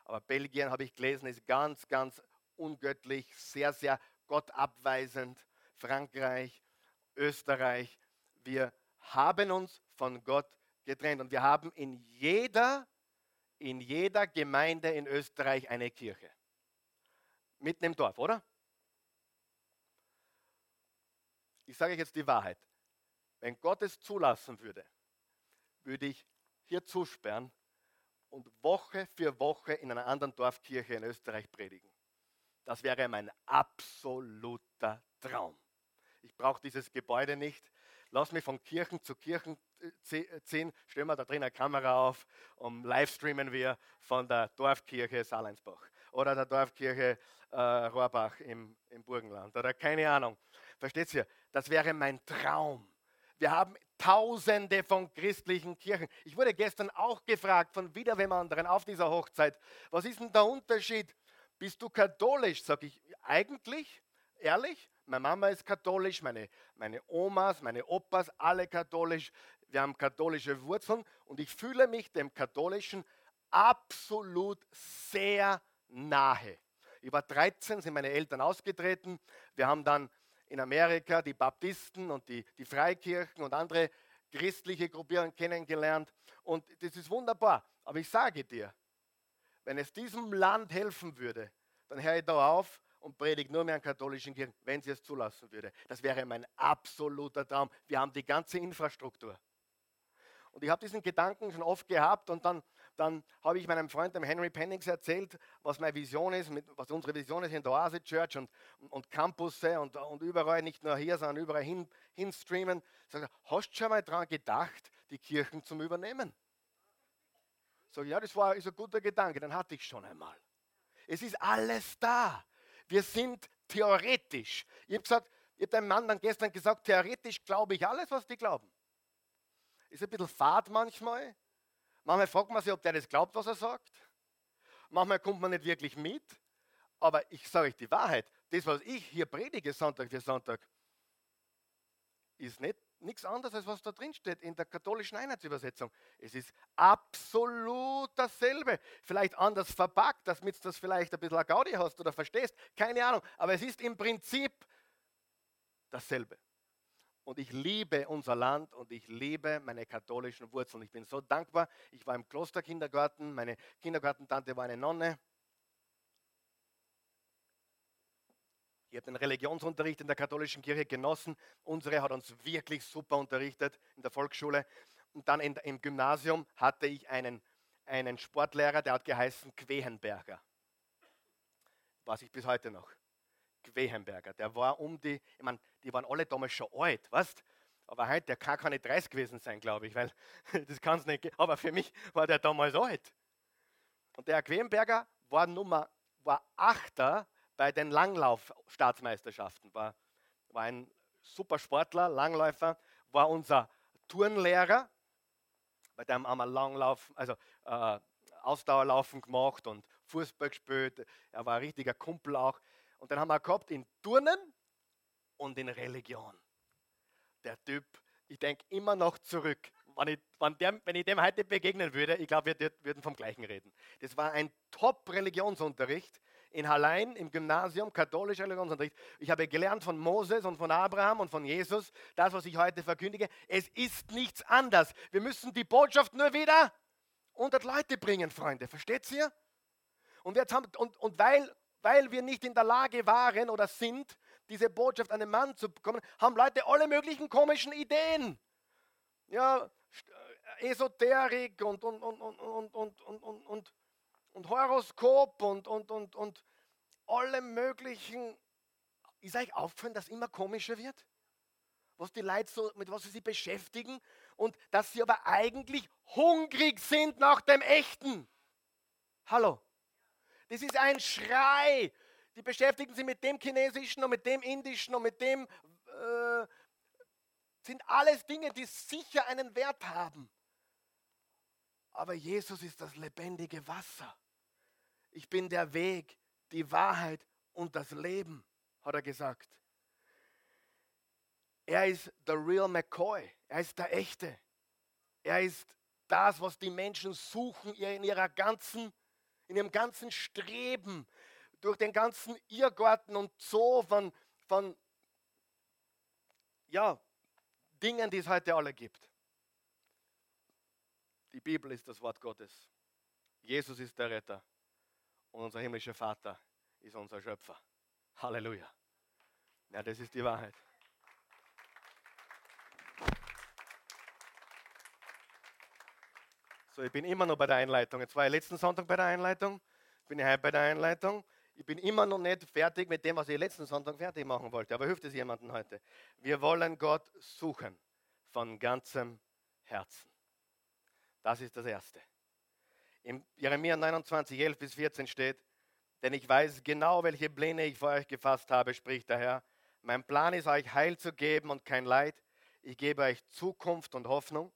Aber Belgien, habe ich gelesen, ist ganz, ganz ungöttlich, sehr, sehr gottabweisend. Frankreich, Österreich. Wir haben uns von Gott getrennt und wir haben in jeder, in jeder Gemeinde in Österreich eine Kirche. Mitten im Dorf, oder? Ich sage euch jetzt die Wahrheit. Wenn Gott es zulassen würde, würde ich hier zusperren und Woche für Woche in einer anderen Dorfkirche in Österreich predigen. Das wäre mein absoluter Traum. Ich brauche dieses Gebäude nicht. Lass mich von Kirchen zu Kirchen äh, äh, ziehen. Stellen wir da drin eine Kamera auf und livestreamen wir von der Dorfkirche Saleinsbach oder der Dorfkirche äh, Rohrbach im, im Burgenland oder keine Ahnung. Versteht ihr? Das wäre mein Traum. Wir haben Tausende von christlichen Kirchen. Ich wurde gestern auch gefragt von wieder wem anderen auf dieser Hochzeit, was ist denn der Unterschied? Bist du katholisch? Sag ich, eigentlich, ehrlich, meine Mama ist katholisch, meine, meine Omas, meine Opas, alle katholisch. Wir haben katholische Wurzeln und ich fühle mich dem Katholischen absolut sehr nahe. Ich war 13, sind meine Eltern ausgetreten. Wir haben dann in Amerika die Baptisten und die, die Freikirchen und andere christliche Gruppierungen kennengelernt. Und das ist wunderbar. Aber ich sage dir, wenn es diesem Land helfen würde, dann höre ich da auf und predige nur mehr an katholischen Kirchen, wenn sie es zulassen würde. Das wäre mein absoluter Traum. Wir haben die ganze Infrastruktur. Und ich habe diesen Gedanken schon oft gehabt und dann, dann habe ich meinem Freund, dem Henry Pennings, erzählt, was meine Vision ist, mit, was unsere Vision ist in der Oase Church und, und Campusse und, und überall, nicht nur hier, sondern überall hin, hinstreamen. Sag, hast du schon mal daran gedacht, die Kirchen zu übernehmen? Sag, ja, das war ist ein guter Gedanke, dann hatte ich schon einmal. Es ist alles da. Wir sind theoretisch. Ich habe gesagt, Ich habe dem Mann dann gestern gesagt, theoretisch glaube ich alles, was die glauben. Ist ein bisschen fad manchmal. Manchmal fragt man sich, ob der das glaubt, was er sagt. Manchmal kommt man nicht wirklich mit. Aber ich sage euch die Wahrheit. Das, was ich hier predige Sonntag für Sonntag, ist nicht nichts anderes, als was da drin steht in der katholischen Einheitsübersetzung. Es ist absolut dasselbe. Vielleicht anders verpackt, damit du das vielleicht ein bisschen Gaudi hast oder verstehst. Keine Ahnung. Aber es ist im Prinzip dasselbe. Und ich liebe unser Land und ich liebe meine katholischen Wurzeln. Ich bin so dankbar. Ich war im Klosterkindergarten. Meine Kindergartentante war eine Nonne. Ich habe den Religionsunterricht in der katholischen Kirche genossen. Unsere hat uns wirklich super unterrichtet in der Volksschule. Und dann in, im Gymnasium hatte ich einen, einen Sportlehrer, der hat geheißen Quehenberger. Weiß ich bis heute noch. Quehenberger. Der war um die, ich meine, die waren alle damals schon alt, weißt Aber heute, der kann keine 30 gewesen sein, glaube ich, weil das kann es nicht. Aber für mich war der damals alt. Und der Quehenberger war Nummer, war Achter bei den Langlauf-Staatsmeisterschaften. War, war ein super Sportler, Langläufer, war unser Turnlehrer. Bei dem haben wir Langlauf, also äh, Ausdauerlaufen gemacht und Fußball gespielt. Er war ein richtiger Kumpel auch. Und dann haben wir gehabt in Turnen und in Religion. Der Typ, ich denke immer noch zurück. Wenn ich, wenn, der, wenn ich dem heute begegnen würde, ich glaube, wir würden vom Gleichen reden. Das war ein Top-Religionsunterricht in Hallein im Gymnasium, katholischer Religionsunterricht. Ich habe gelernt von Moses und von Abraham und von Jesus, das, was ich heute verkündige. Es ist nichts anders. Wir müssen die Botschaft nur wieder unter Leute bringen, Freunde. Versteht ihr? Und, jetzt haben, und, und weil, weil wir nicht in der Lage waren oder sind, diese Botschaft an den Mann zu bekommen, haben Leute alle möglichen komischen Ideen. Ja, Esoterik und, und, und, und, und, und, und, und und Horoskop und, und, und, und alle möglichen. Ist euch aufgefallen, dass immer komischer wird? Was die Leute so, mit was sie sich beschäftigen und dass sie aber eigentlich hungrig sind nach dem Echten. Hallo? Das ist ein Schrei. Die beschäftigen sich mit dem Chinesischen und mit dem Indischen und mit dem. Äh, sind alles Dinge, die sicher einen Wert haben. Aber Jesus ist das lebendige Wasser. Ich bin der Weg, die Wahrheit und das Leben, hat er gesagt. Er ist der Real McCoy. Er ist der Echte. Er ist das, was die Menschen suchen in ihrer ganzen, in ihrem ganzen Streben, durch den ganzen Irrgarten und Zoo von, von ja, Dingen, die es heute alle gibt. Die Bibel ist das Wort Gottes. Jesus ist der Retter. Und unser himmlischer Vater ist unser Schöpfer. Halleluja. Ja, das ist die Wahrheit. So, ich bin immer noch bei der Einleitung. Jetzt war ich letzten Sonntag bei der Einleitung, bin ich heute bei der Einleitung. Ich bin immer noch nicht fertig mit dem, was ich letzten Sonntag fertig machen wollte. Aber hilft es jemandem heute? Wir wollen Gott suchen von ganzem Herzen. Das ist das Erste. Im Jeremia 29, 11 bis 14 steht, denn ich weiß genau, welche Pläne ich vor euch gefasst habe, spricht der Herr. Mein Plan ist, euch Heil zu geben und kein Leid. Ich gebe euch Zukunft und Hoffnung.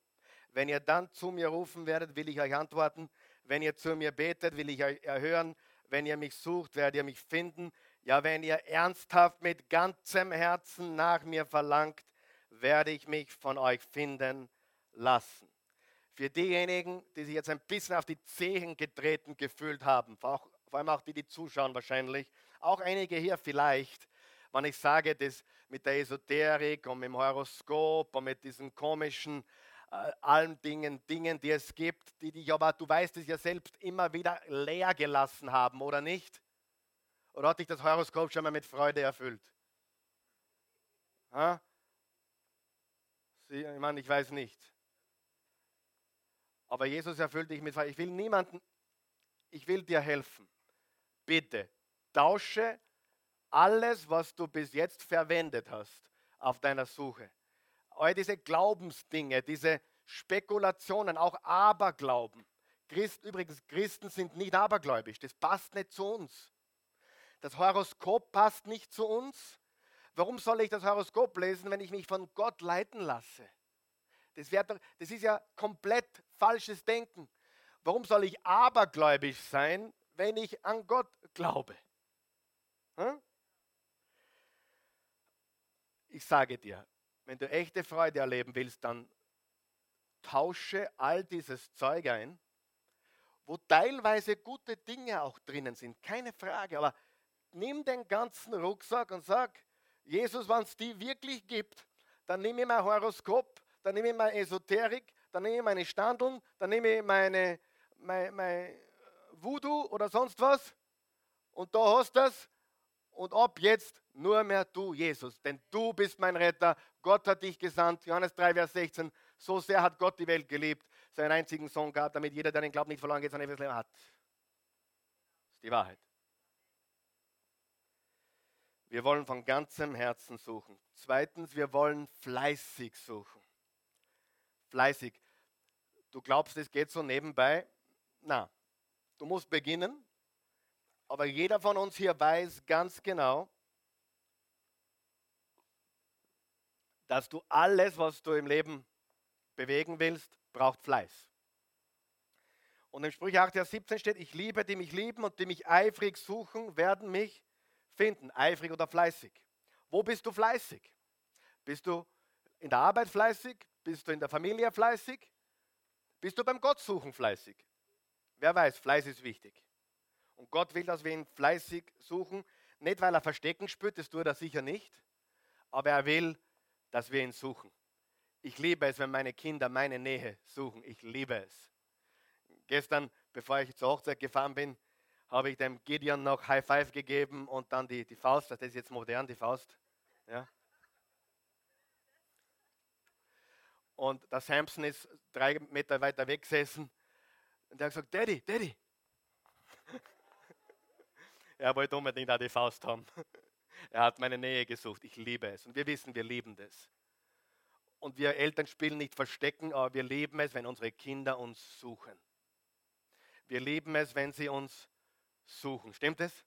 Wenn ihr dann zu mir rufen werdet, will ich euch antworten. Wenn ihr zu mir betet, will ich euch erhören. Wenn ihr mich sucht, werdet ihr mich finden. Ja, wenn ihr ernsthaft mit ganzem Herzen nach mir verlangt, werde ich mich von euch finden lassen. Für diejenigen, die sich jetzt ein bisschen auf die Zehen getreten gefühlt haben, vor allem auch die, die zuschauen wahrscheinlich, auch einige hier vielleicht, wenn ich sage, das mit der Esoterik und mit dem Horoskop und mit diesen komischen äh, allen Dingen, Dingen, die es gibt, die dich aber, du weißt es ja selbst, immer wieder leer gelassen haben, oder nicht? Oder hat dich das Horoskop schon mal mit Freude erfüllt? Ha? Sie, ich meine, ich weiß nicht. Aber Jesus erfüllt dich mit Freiheit. Ich will niemanden, ich will dir helfen. Bitte, tausche alles, was du bis jetzt verwendet hast auf deiner Suche. All diese Glaubensdinge, diese Spekulationen, auch Aberglauben. Christ, übrigens, Christen sind nicht abergläubisch. Das passt nicht zu uns. Das Horoskop passt nicht zu uns warum soll ich das Horoskop lesen, wenn ich mich von Gott leiten lasse? Das, doch, das ist ja komplett falsches Denken. Warum soll ich abergläubisch sein, wenn ich an Gott glaube? Hm? Ich sage dir, wenn du echte Freude erleben willst, dann tausche all dieses Zeug ein, wo teilweise gute Dinge auch drinnen sind, keine Frage, aber nimm den ganzen Rucksack und sag, Jesus, wenn es die wirklich gibt, dann nehme ich mein Horoskop, dann nehme ich meine Esoterik, dann nehme ich meine Standeln, dann nehme ich meine, mein, mein Voodoo oder sonst was. Und da hast du das und ab jetzt nur mehr du, Jesus, denn du bist mein Retter. Gott hat dich gesandt. Johannes 3, Vers 16. So sehr hat Gott die Welt geliebt, seinen einzigen Sohn gab, damit jeder, der den Glauben nicht verloren geht, sein ewiges Leben hat. Das ist die Wahrheit. Wir wollen von ganzem Herzen suchen. Zweitens, wir wollen fleißig suchen. Fleißig. Du glaubst, es geht so nebenbei? Na, du musst beginnen. Aber jeder von uns hier weiß ganz genau, dass du alles, was du im Leben bewegen willst, braucht Fleiß. Und im Sprüche 8, Vers 17 steht, ich liebe, die mich lieben und die mich eifrig suchen, werden mich finden, eifrig oder fleißig. Wo bist du fleißig? Bist du in der Arbeit fleißig? Bist du in der Familie fleißig? Bist du beim Gottsuchen fleißig? Wer weiß, Fleiß ist wichtig. Und Gott will, dass wir ihn fleißig suchen, nicht weil er Verstecken spürt, das tut er sicher nicht, aber er will, dass wir ihn suchen. Ich liebe es, wenn meine Kinder meine Nähe suchen. Ich liebe es. Gestern, bevor ich zur Hochzeit gefahren bin, habe ich dem Gideon noch High Five gegeben und dann die, die Faust. Das ist jetzt modern, die Faust. Ja. Und der Samson ist drei Meter weiter weg gesessen und er hat gesagt: Daddy, Daddy. Er wollte unbedingt auch die Faust haben. Er hat meine Nähe gesucht. Ich liebe es. Und wir wissen, wir lieben das. Und wir Eltern spielen nicht Verstecken, aber wir lieben es, wenn unsere Kinder uns suchen. Wir lieben es, wenn sie uns suchen. Stimmt es?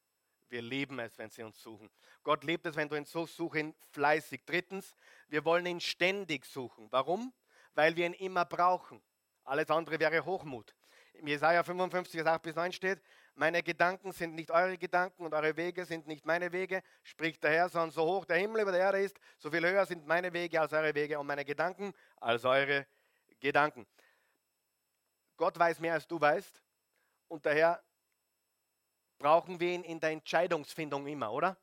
Wir lieben es, wenn sie uns suchen. Gott liebt es, wenn du ihn suchst, such fleißig. Drittens, wir wollen ihn ständig suchen. Warum? Weil wir ihn immer brauchen. Alles andere wäre Hochmut. Im Jesaja 55, 8 bis 9 steht, meine Gedanken sind nicht eure Gedanken und eure Wege sind nicht meine Wege, spricht der Herr, sondern so hoch der Himmel über der Erde ist, so viel höher sind meine Wege als eure Wege und meine Gedanken als eure Gedanken. Gott weiß mehr als du weißt und daher brauchen wir ihn in der Entscheidungsfindung immer, oder?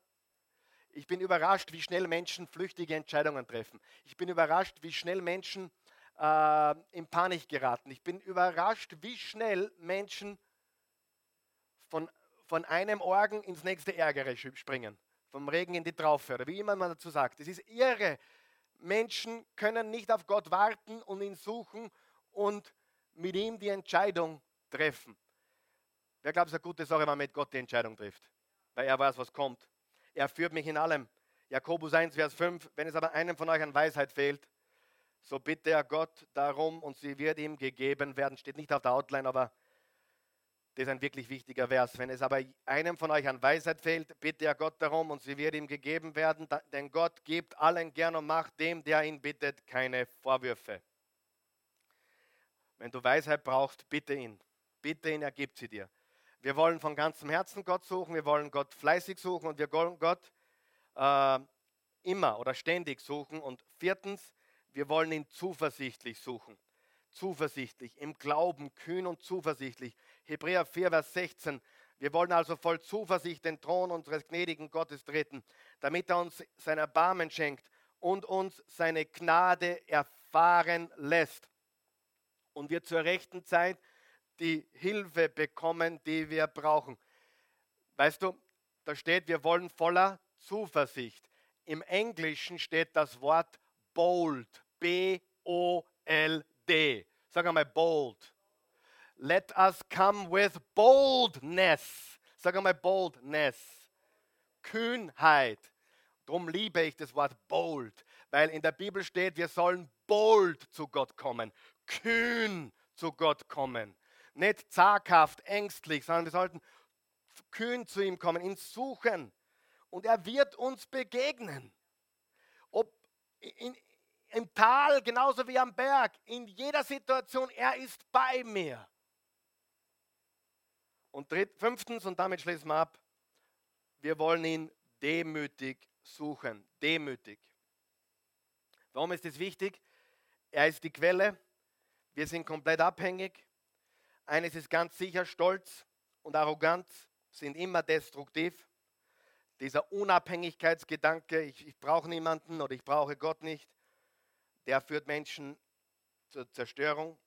Ich bin überrascht, wie schnell Menschen flüchtige Entscheidungen treffen. Ich bin überrascht, wie schnell Menschen äh, in Panik geraten. Ich bin überrascht, wie schnell Menschen von, von einem Orgen ins nächste Ärgere springen. Vom Regen in die Traufe oder wie immer man dazu sagt. Das ist irre. Menschen können nicht auf Gott warten und ihn suchen und mit ihm die Entscheidung treffen. Wer glaubt, es ist eine gute Sache, wenn man mit Gott die Entscheidung trifft? Weil er weiß, was kommt. Er führt mich in allem. Jakobus 1, Vers 5. Wenn es aber einem von euch an Weisheit fehlt, so bitte er Gott darum und sie wird ihm gegeben werden. Steht nicht auf der Outline, aber das ist ein wirklich wichtiger Vers. Wenn es aber einem von euch an Weisheit fehlt, bitte er Gott darum und sie wird ihm gegeben werden, denn Gott gibt allen gern und macht dem, der ihn bittet, keine Vorwürfe. Wenn du Weisheit brauchst, bitte ihn. Bitte ihn, er gibt sie dir. Wir wollen von ganzem Herzen Gott suchen, wir wollen Gott fleißig suchen und wir wollen Gott äh, immer oder ständig suchen. Und viertens, wir wollen ihn zuversichtlich suchen. Zuversichtlich, im Glauben, kühn und zuversichtlich. Hebräer 4, Vers 16. Wir wollen also voll Zuversicht den Thron unseres gnädigen Gottes treten, damit er uns sein Erbarmen schenkt und uns seine Gnade erfahren lässt. Und wir zur rechten Zeit die Hilfe bekommen, die wir brauchen. Weißt du, da steht, wir wollen voller Zuversicht. Im Englischen steht das Wort bold. B-O-L-D. Sag einmal bold. Let us come with boldness. Sag einmal boldness. Kühnheit. Darum liebe ich das Wort bold, weil in der Bibel steht, wir sollen bold zu Gott kommen, kühn zu Gott kommen. Nicht zaghaft, ängstlich, sondern wir sollten kühn zu ihm kommen, ihn suchen. Und er wird uns begegnen. in, im Tal genauso wie am Berg, in jeder Situation, er ist bei mir. Und dritt, fünftens, und damit schließen wir ab, wir wollen ihn demütig suchen. Demütig. Warum ist es wichtig? Er ist die Quelle. Wir sind komplett abhängig. Eines ist ganz sicher, Stolz und Arroganz sind immer destruktiv. Dieser Unabhängigkeitsgedanke, ich, ich brauche niemanden oder ich brauche Gott nicht, der führt Menschen zur Zerstörung.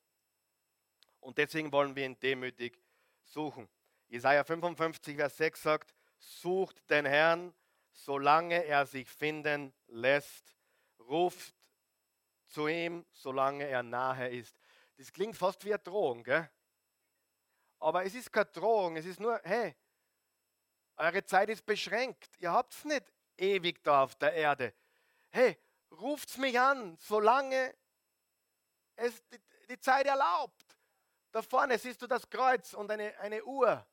Und deswegen wollen wir ihn demütig suchen. Jesaja 55, Vers 6 sagt: Sucht den Herrn, solange er sich finden lässt. Ruft zu ihm, solange er nahe ist. Das klingt fast wie eine Drohung, gell? Aber es ist keine Drohung, es ist nur, hey, eure Zeit ist beschränkt. Ihr habt es nicht ewig da auf der Erde. Hey, ruft mich an, solange es die, die, Zeit erlaubt. Da vorne siehst du das Kreuz und eine, eine Uhr.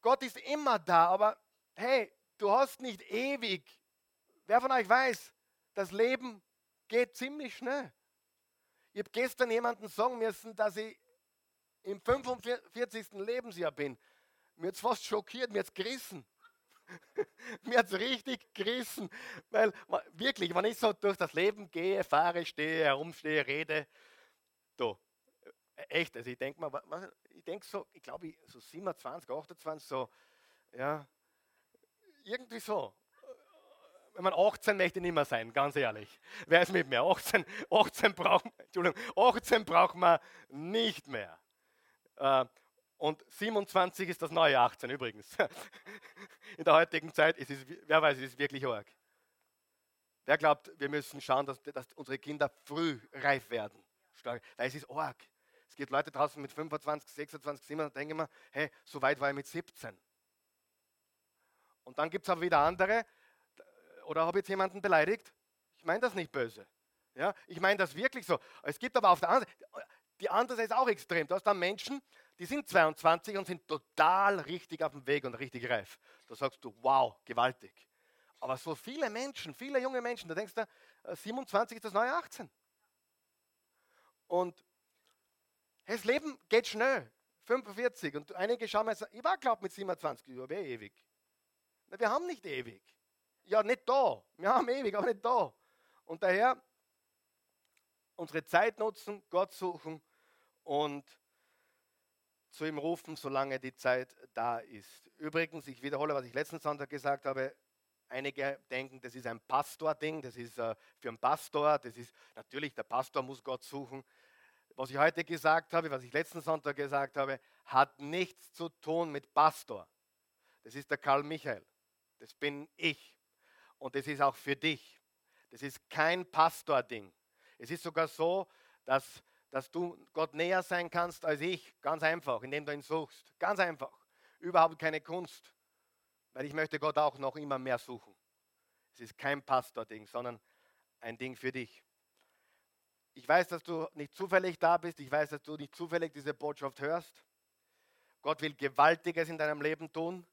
Gott ist immer da, aber hey, du hast nicht ewig. Wer von euch weiß, das Leben geht ziemlich schnell. Ich habe gestern jemanden sagen müssen, dass ich im 45. Lebensjahr bin. Mir hat fast schockiert, mir hat gerissen. mir hat es richtig gerissen. Weil wirklich, wenn ich so durch das Leben gehe, fahre, stehe, herumstehe, rede, do, echt, also ich denke mal, ich denke so, ich glaube, so 27, 28, so, ja, irgendwie so. Wenn man 18 möchte ich nicht mehr sein, ganz ehrlich. Wer ist mit mir? 18, 18 braucht, Entschuldigung, 18 braucht man nicht mehr. Äh, und 27 ist das neue 18 übrigens. In der heutigen Zeit ist es, wer weiß, ist es wirklich arg. Wer glaubt, wir müssen schauen, dass, dass unsere Kinder früh reif werden? Weil es ist arg. Es gibt Leute draußen mit 25, 26, 27, denken immer, hey, so weit war ich mit 17. Und dann gibt es aber wieder andere, oder habe ich jetzt jemanden beleidigt? Ich meine das nicht böse. Ja, ich meine das wirklich so. Es gibt aber auf der anderen Seite, die andere Seite ist auch extrem. Du hast dann Menschen, die sind 22 und sind total richtig auf dem Weg und richtig reif. Da sagst du, wow, gewaltig. Aber so viele Menschen, viele junge Menschen, da denkst du, 27 äh, ist das neue 18. Und das Leben geht schnell. 45. Und einige schauen mir, ich war glaube mit 27, ich wäre ewig. Na, wir haben nicht ewig. Ja, nicht da. Wir haben ewig, aber nicht da. Und daher unsere Zeit nutzen, Gott suchen und zu ihm rufen, solange die Zeit da ist. Übrigens, ich wiederhole, was ich letzten Sonntag gesagt habe. Einige denken, das ist ein Pastor-Ding, das ist äh, für einen Pastor, das ist natürlich, der Pastor muss Gott suchen was ich heute gesagt habe, was ich letzten Sonntag gesagt habe, hat nichts zu tun mit Pastor. Das ist der Karl Michael. Das bin ich. Und das ist auch für dich. Das ist kein Pastor-Ding. Es ist sogar so, dass, dass du Gott näher sein kannst als ich. Ganz einfach, indem du ihn suchst. Ganz einfach. Überhaupt keine Kunst. Weil ich möchte Gott auch noch immer mehr suchen. Es ist kein Pastor-Ding, sondern ein Ding für dich. Ich weiß, dass du nicht zufällig da bist. Ich weiß, dass du nicht zufällig diese Botschaft hörst. Gott will Gewaltiges in deinem Leben tun.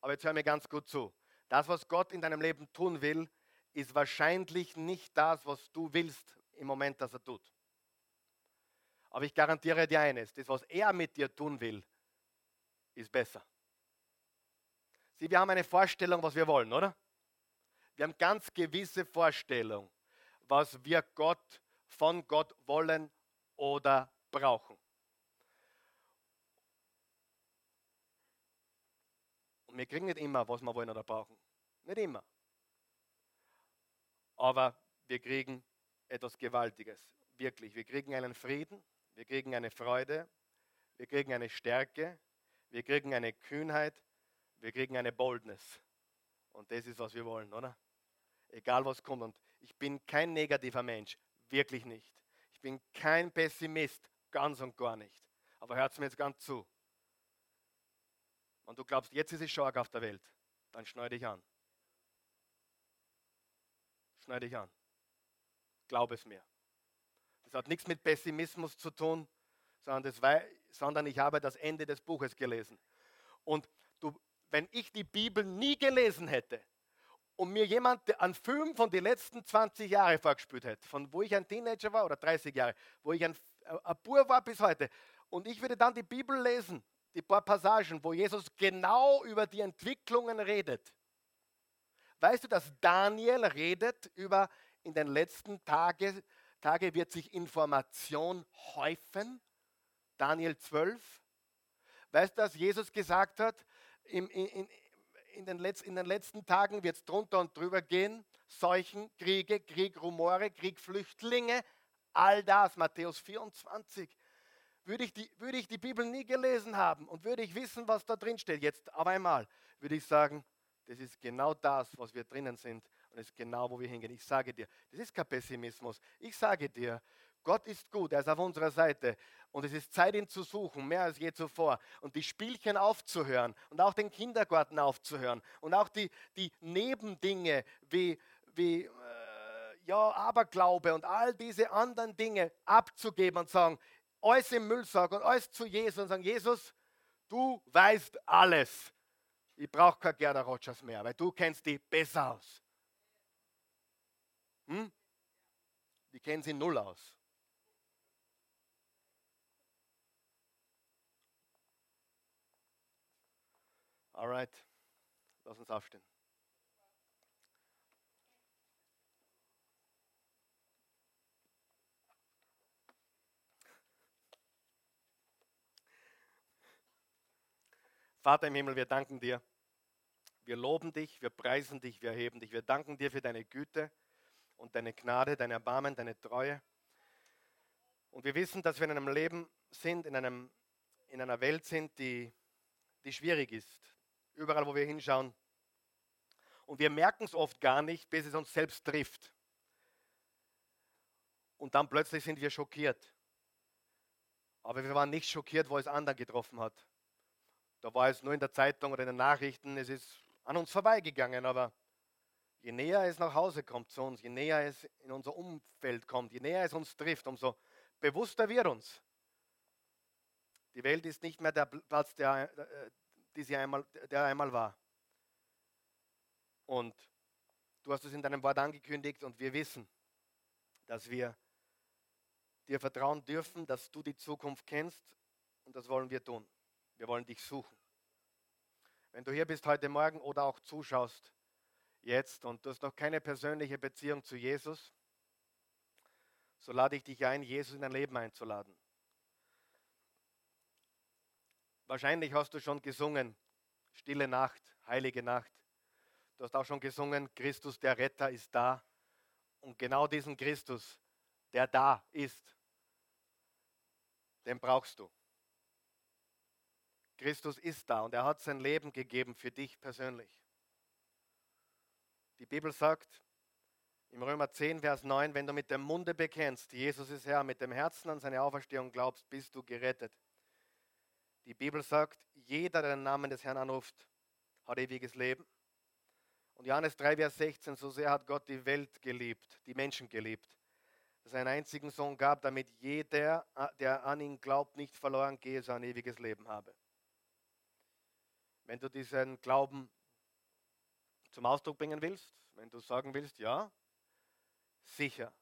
Aber jetzt hör mir ganz gut zu. Das, was Gott in deinem Leben tun will, ist wahrscheinlich nicht das, was du willst im Moment, dass er tut. Aber ich garantiere dir eines, das, was er mit dir tun will, ist besser. Sieh, wir haben eine Vorstellung, was wir wollen, oder? Wir haben ganz gewisse Vorstellung, was wir Gott von Gott wollen oder brauchen. Und wir kriegen nicht immer, was wir wollen oder brauchen. Nicht immer. Aber wir kriegen etwas Gewaltiges. Wirklich. Wir kriegen einen Frieden, wir kriegen eine Freude, wir kriegen eine Stärke, wir kriegen eine Kühnheit, wir kriegen eine Boldness. Und das ist, was wir wollen, oder? Egal was kommt. Und ich bin kein negativer Mensch. Wirklich nicht. Ich bin kein Pessimist, ganz und gar nicht. Aber hört mir jetzt ganz zu. Wenn du glaubst, jetzt ist es stark auf der Welt, dann schneide dich an. Schneide dich an. Glaub es mir. Das hat nichts mit Pessimismus zu tun, sondern, das sondern ich habe das Ende des Buches gelesen. Und du, wenn ich die Bibel nie gelesen hätte und mir jemand einen Film von den letzten 20 Jahren vorgespielt hätte, von wo ich ein Teenager war oder 30 Jahre, wo ich ein, ein Bur war bis heute, und ich würde dann die Bibel lesen, die paar Passagen, wo Jesus genau über die Entwicklungen redet. Weißt du, dass Daniel redet über in den letzten Tagen Tage wird sich Information häufen? Daniel 12. Weißt du, dass Jesus gesagt hat, in, in, in, den, Letz-, in den letzten Tagen wird es drunter und drüber gehen, Seuchen, Kriege, Kriegrumore, Kriegflüchtlinge, all das, Matthäus 24. Würde ich, die, würde ich die Bibel nie gelesen haben und würde ich wissen, was da drin steht, jetzt auf einmal, würde ich sagen, das ist genau das, was wir drinnen sind und das ist genau, wo wir hingehen. Ich sage dir, das ist kein Pessimismus. Ich sage dir, Gott ist gut, er ist auf unserer Seite. Und es ist Zeit, ihn zu suchen, mehr als je zuvor. Und die Spielchen aufzuhören und auch den Kindergarten aufzuhören und auch die, die Nebendinge wie, wie äh, ja, Aberglaube und all diese anderen Dinge abzugeben und sagen, alles im Müllsack und alles zu Jesus und sagen, Jesus, du weißt alles. Ich brauche kein Gerda Rogers mehr, weil du kennst die besser aus. Hm? Die kennen sie null aus. Alright, lass uns aufstehen. Vater im Himmel, wir danken dir. Wir loben dich, wir preisen dich, wir heben dich. Wir danken dir für deine Güte und deine Gnade, dein Erbarmen, deine Treue. Und wir wissen, dass wir in einem Leben sind, in, einem, in einer Welt sind, die, die schwierig ist. Überall, wo wir hinschauen. Und wir merken es oft gar nicht, bis es uns selbst trifft. Und dann plötzlich sind wir schockiert. Aber wir waren nicht schockiert, wo es anderen getroffen hat. Da war es nur in der Zeitung oder in den Nachrichten, es ist an uns vorbeigegangen, aber Je näher es nach Hause kommt zu uns, je näher es in unser Umfeld kommt, je näher es uns trifft, umso bewusster wird uns. Die Welt ist nicht mehr der Platz, der, äh, die sie einmal, der einmal war. Und du hast es in deinem Wort angekündigt und wir wissen, dass wir dir vertrauen dürfen, dass du die Zukunft kennst und das wollen wir tun. Wir wollen dich suchen. Wenn du hier bist heute Morgen oder auch zuschaust, jetzt und du hast noch keine persönliche Beziehung zu Jesus, so lade ich dich ein, Jesus in dein Leben einzuladen. Wahrscheinlich hast du schon gesungen, Stille Nacht, heilige Nacht. Du hast auch schon gesungen, Christus der Retter ist da. Und genau diesen Christus, der da ist, den brauchst du. Christus ist da und er hat sein Leben gegeben für dich persönlich. Die Bibel sagt im Römer 10, Vers 9, wenn du mit dem Munde bekennst, Jesus ist Herr, mit dem Herzen an seine Auferstehung glaubst, bist du gerettet. Die Bibel sagt, jeder, der den Namen des Herrn anruft, hat ewiges Leben. Und Johannes 3, Vers 16, so sehr hat Gott die Welt geliebt, die Menschen geliebt, dass er einen einzigen Sohn gab, damit jeder, der an ihn glaubt, nicht verloren gehe, sondern ewiges Leben habe. Wenn du diesen Glauben zum Ausdruck bringen willst, wenn du sagen willst, ja, sicher,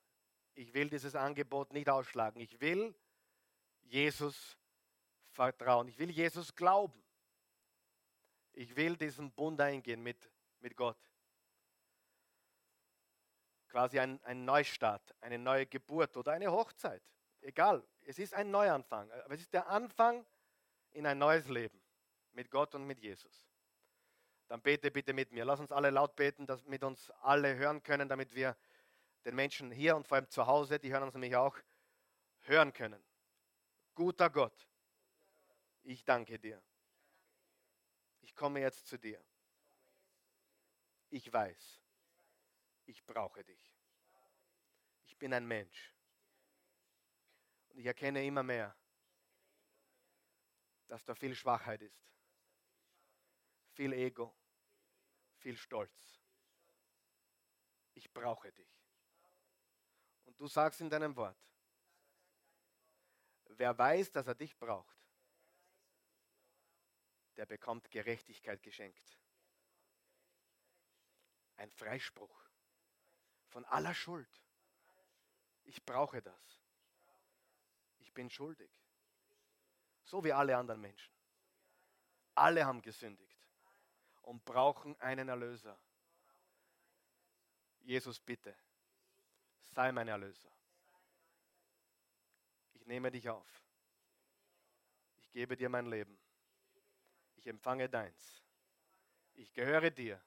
ich will dieses Angebot nicht ausschlagen. Ich will Jesus vertrauen. Ich will Jesus glauben. Ich will diesen Bund eingehen mit, mit Gott. Quasi ein, ein Neustart, eine neue Geburt oder eine Hochzeit. Egal, es ist ein Neuanfang. Aber es ist der Anfang in ein neues Leben mit Gott und mit Jesus dann bete bitte mit mir. Lass uns alle laut beten, damit uns alle hören können, damit wir den Menschen hier und vor allem zu Hause, die hören uns nämlich auch, hören können. Guter Gott, ich danke dir. Ich komme jetzt zu dir. Ich weiß, ich brauche dich. Ich bin ein Mensch. Und ich erkenne immer mehr, dass da viel Schwachheit ist viel Ego, viel Stolz. Ich brauche dich. Und du sagst in deinem Wort, wer weiß, dass er dich braucht, der bekommt Gerechtigkeit geschenkt. ein Freispruch von aller Schuld. Ich brauche das. Ich bin schuldig. So wie alle anderen Menschen. Alle haben gesündigt und brauchen einen Erlöser. Jesus, bitte, sei mein Erlöser. Ich nehme dich auf. Ich gebe dir mein Leben. Ich empfange deins. Ich gehöre dir.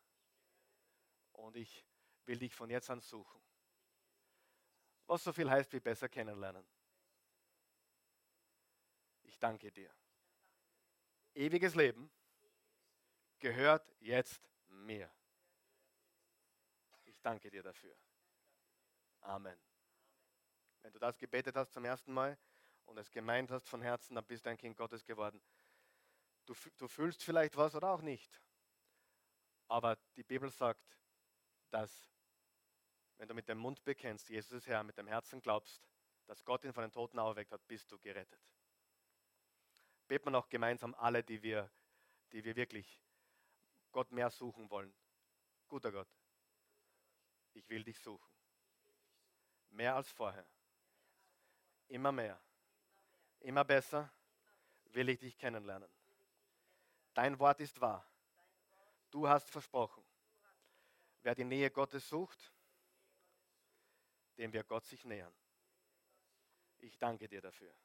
Und ich will dich von jetzt an suchen. Was so viel heißt wie besser kennenlernen. Ich danke dir. Ewiges Leben gehört jetzt mir. Ich danke dir dafür. Amen. Wenn du das gebetet hast zum ersten Mal und es gemeint hast von Herzen, dann bist du ein Kind Gottes geworden. Du, du fühlst vielleicht was oder auch nicht. Aber die Bibel sagt, dass wenn du mit dem Mund bekennst, Jesus ist Herr, mit dem Herzen glaubst, dass Gott ihn von den Toten auferweckt hat, bist du gerettet. Beten wir noch gemeinsam alle, die wir, die wir wirklich Gott mehr suchen wollen. Guter Gott, ich will dich suchen. Mehr als vorher. Immer mehr. Immer besser will ich dich kennenlernen. Dein Wort ist wahr. Du hast versprochen. Wer die Nähe Gottes sucht, dem wir Gott sich nähern. Ich danke dir dafür.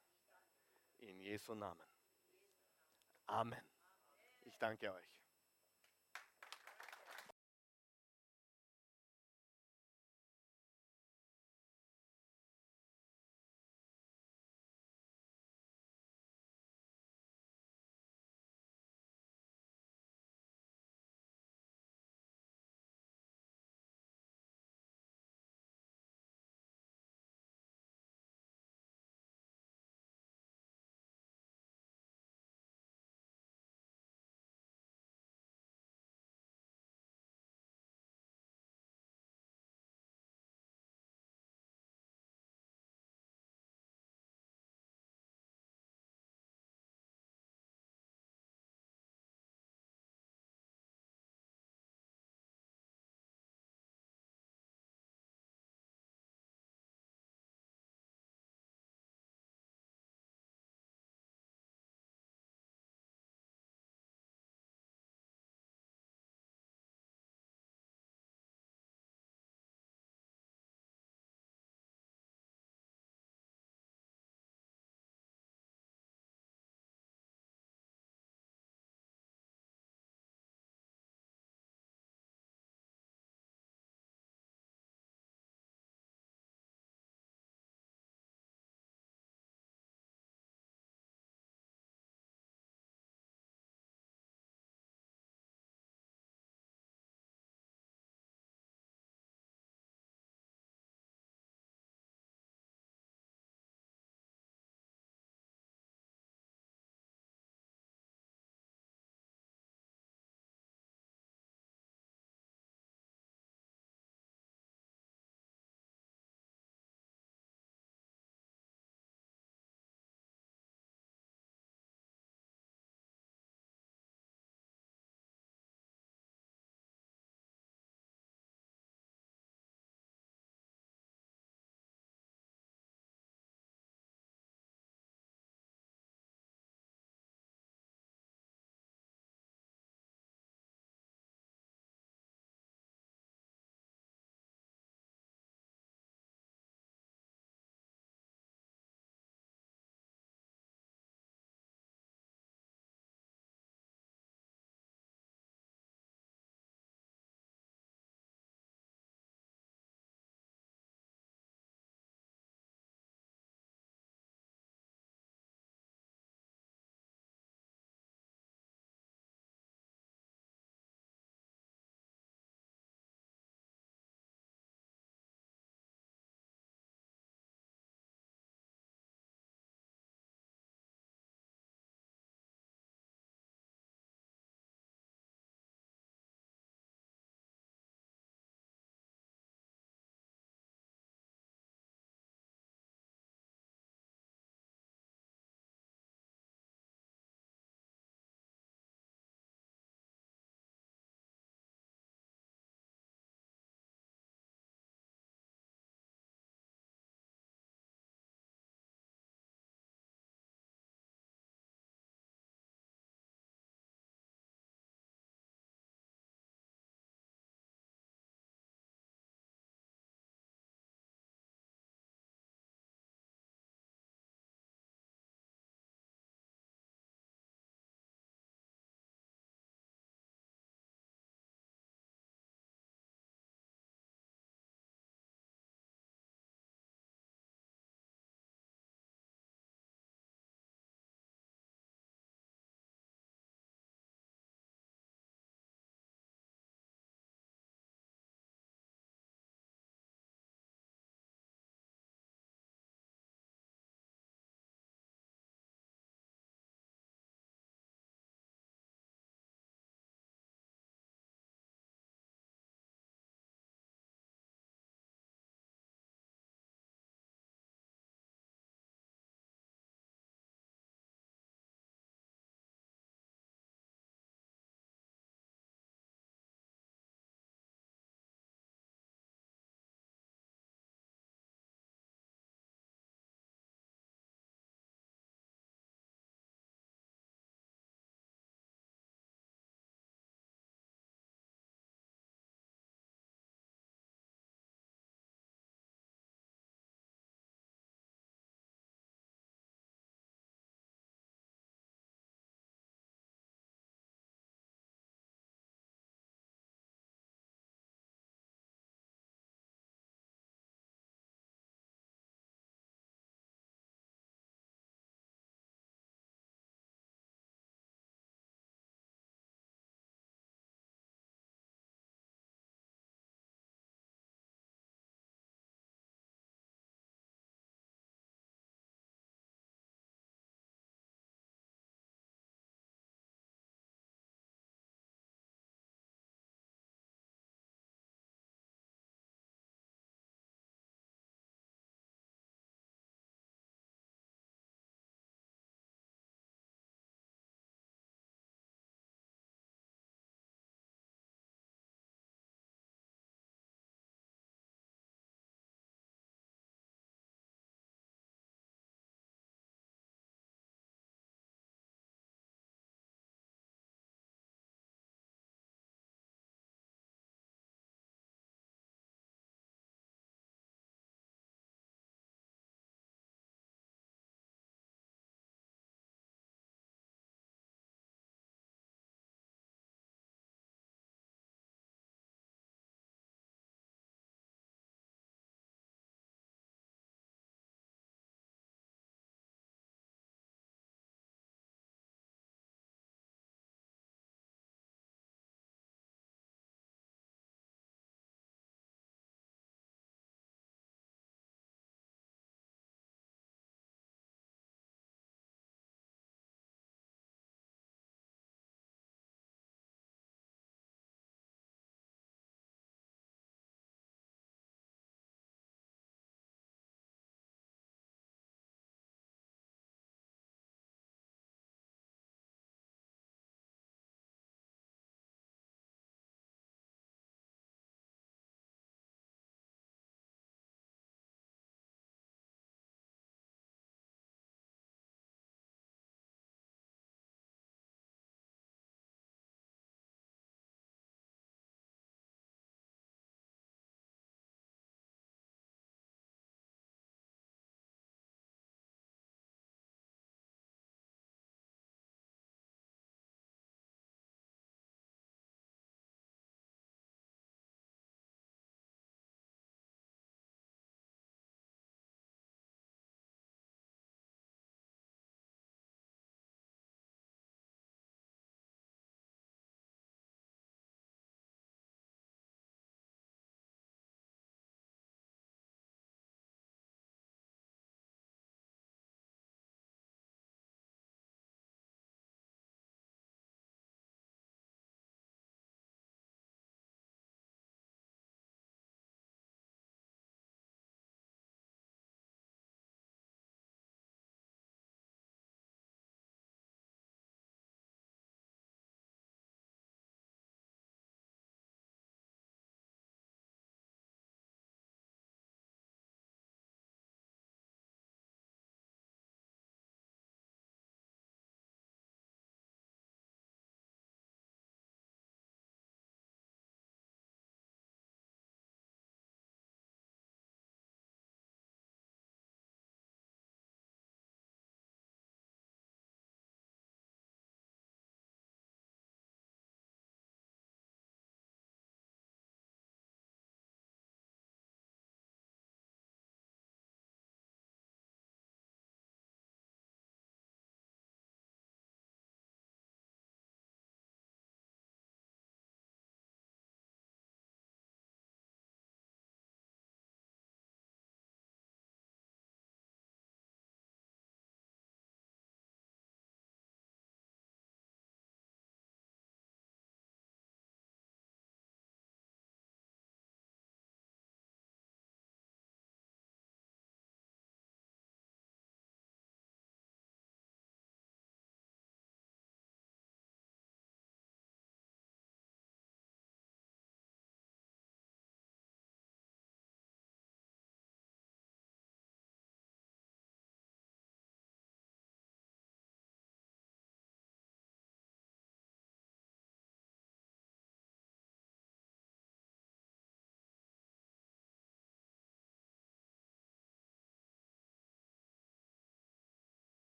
In Jesu Namen. Amen. Ich danke euch.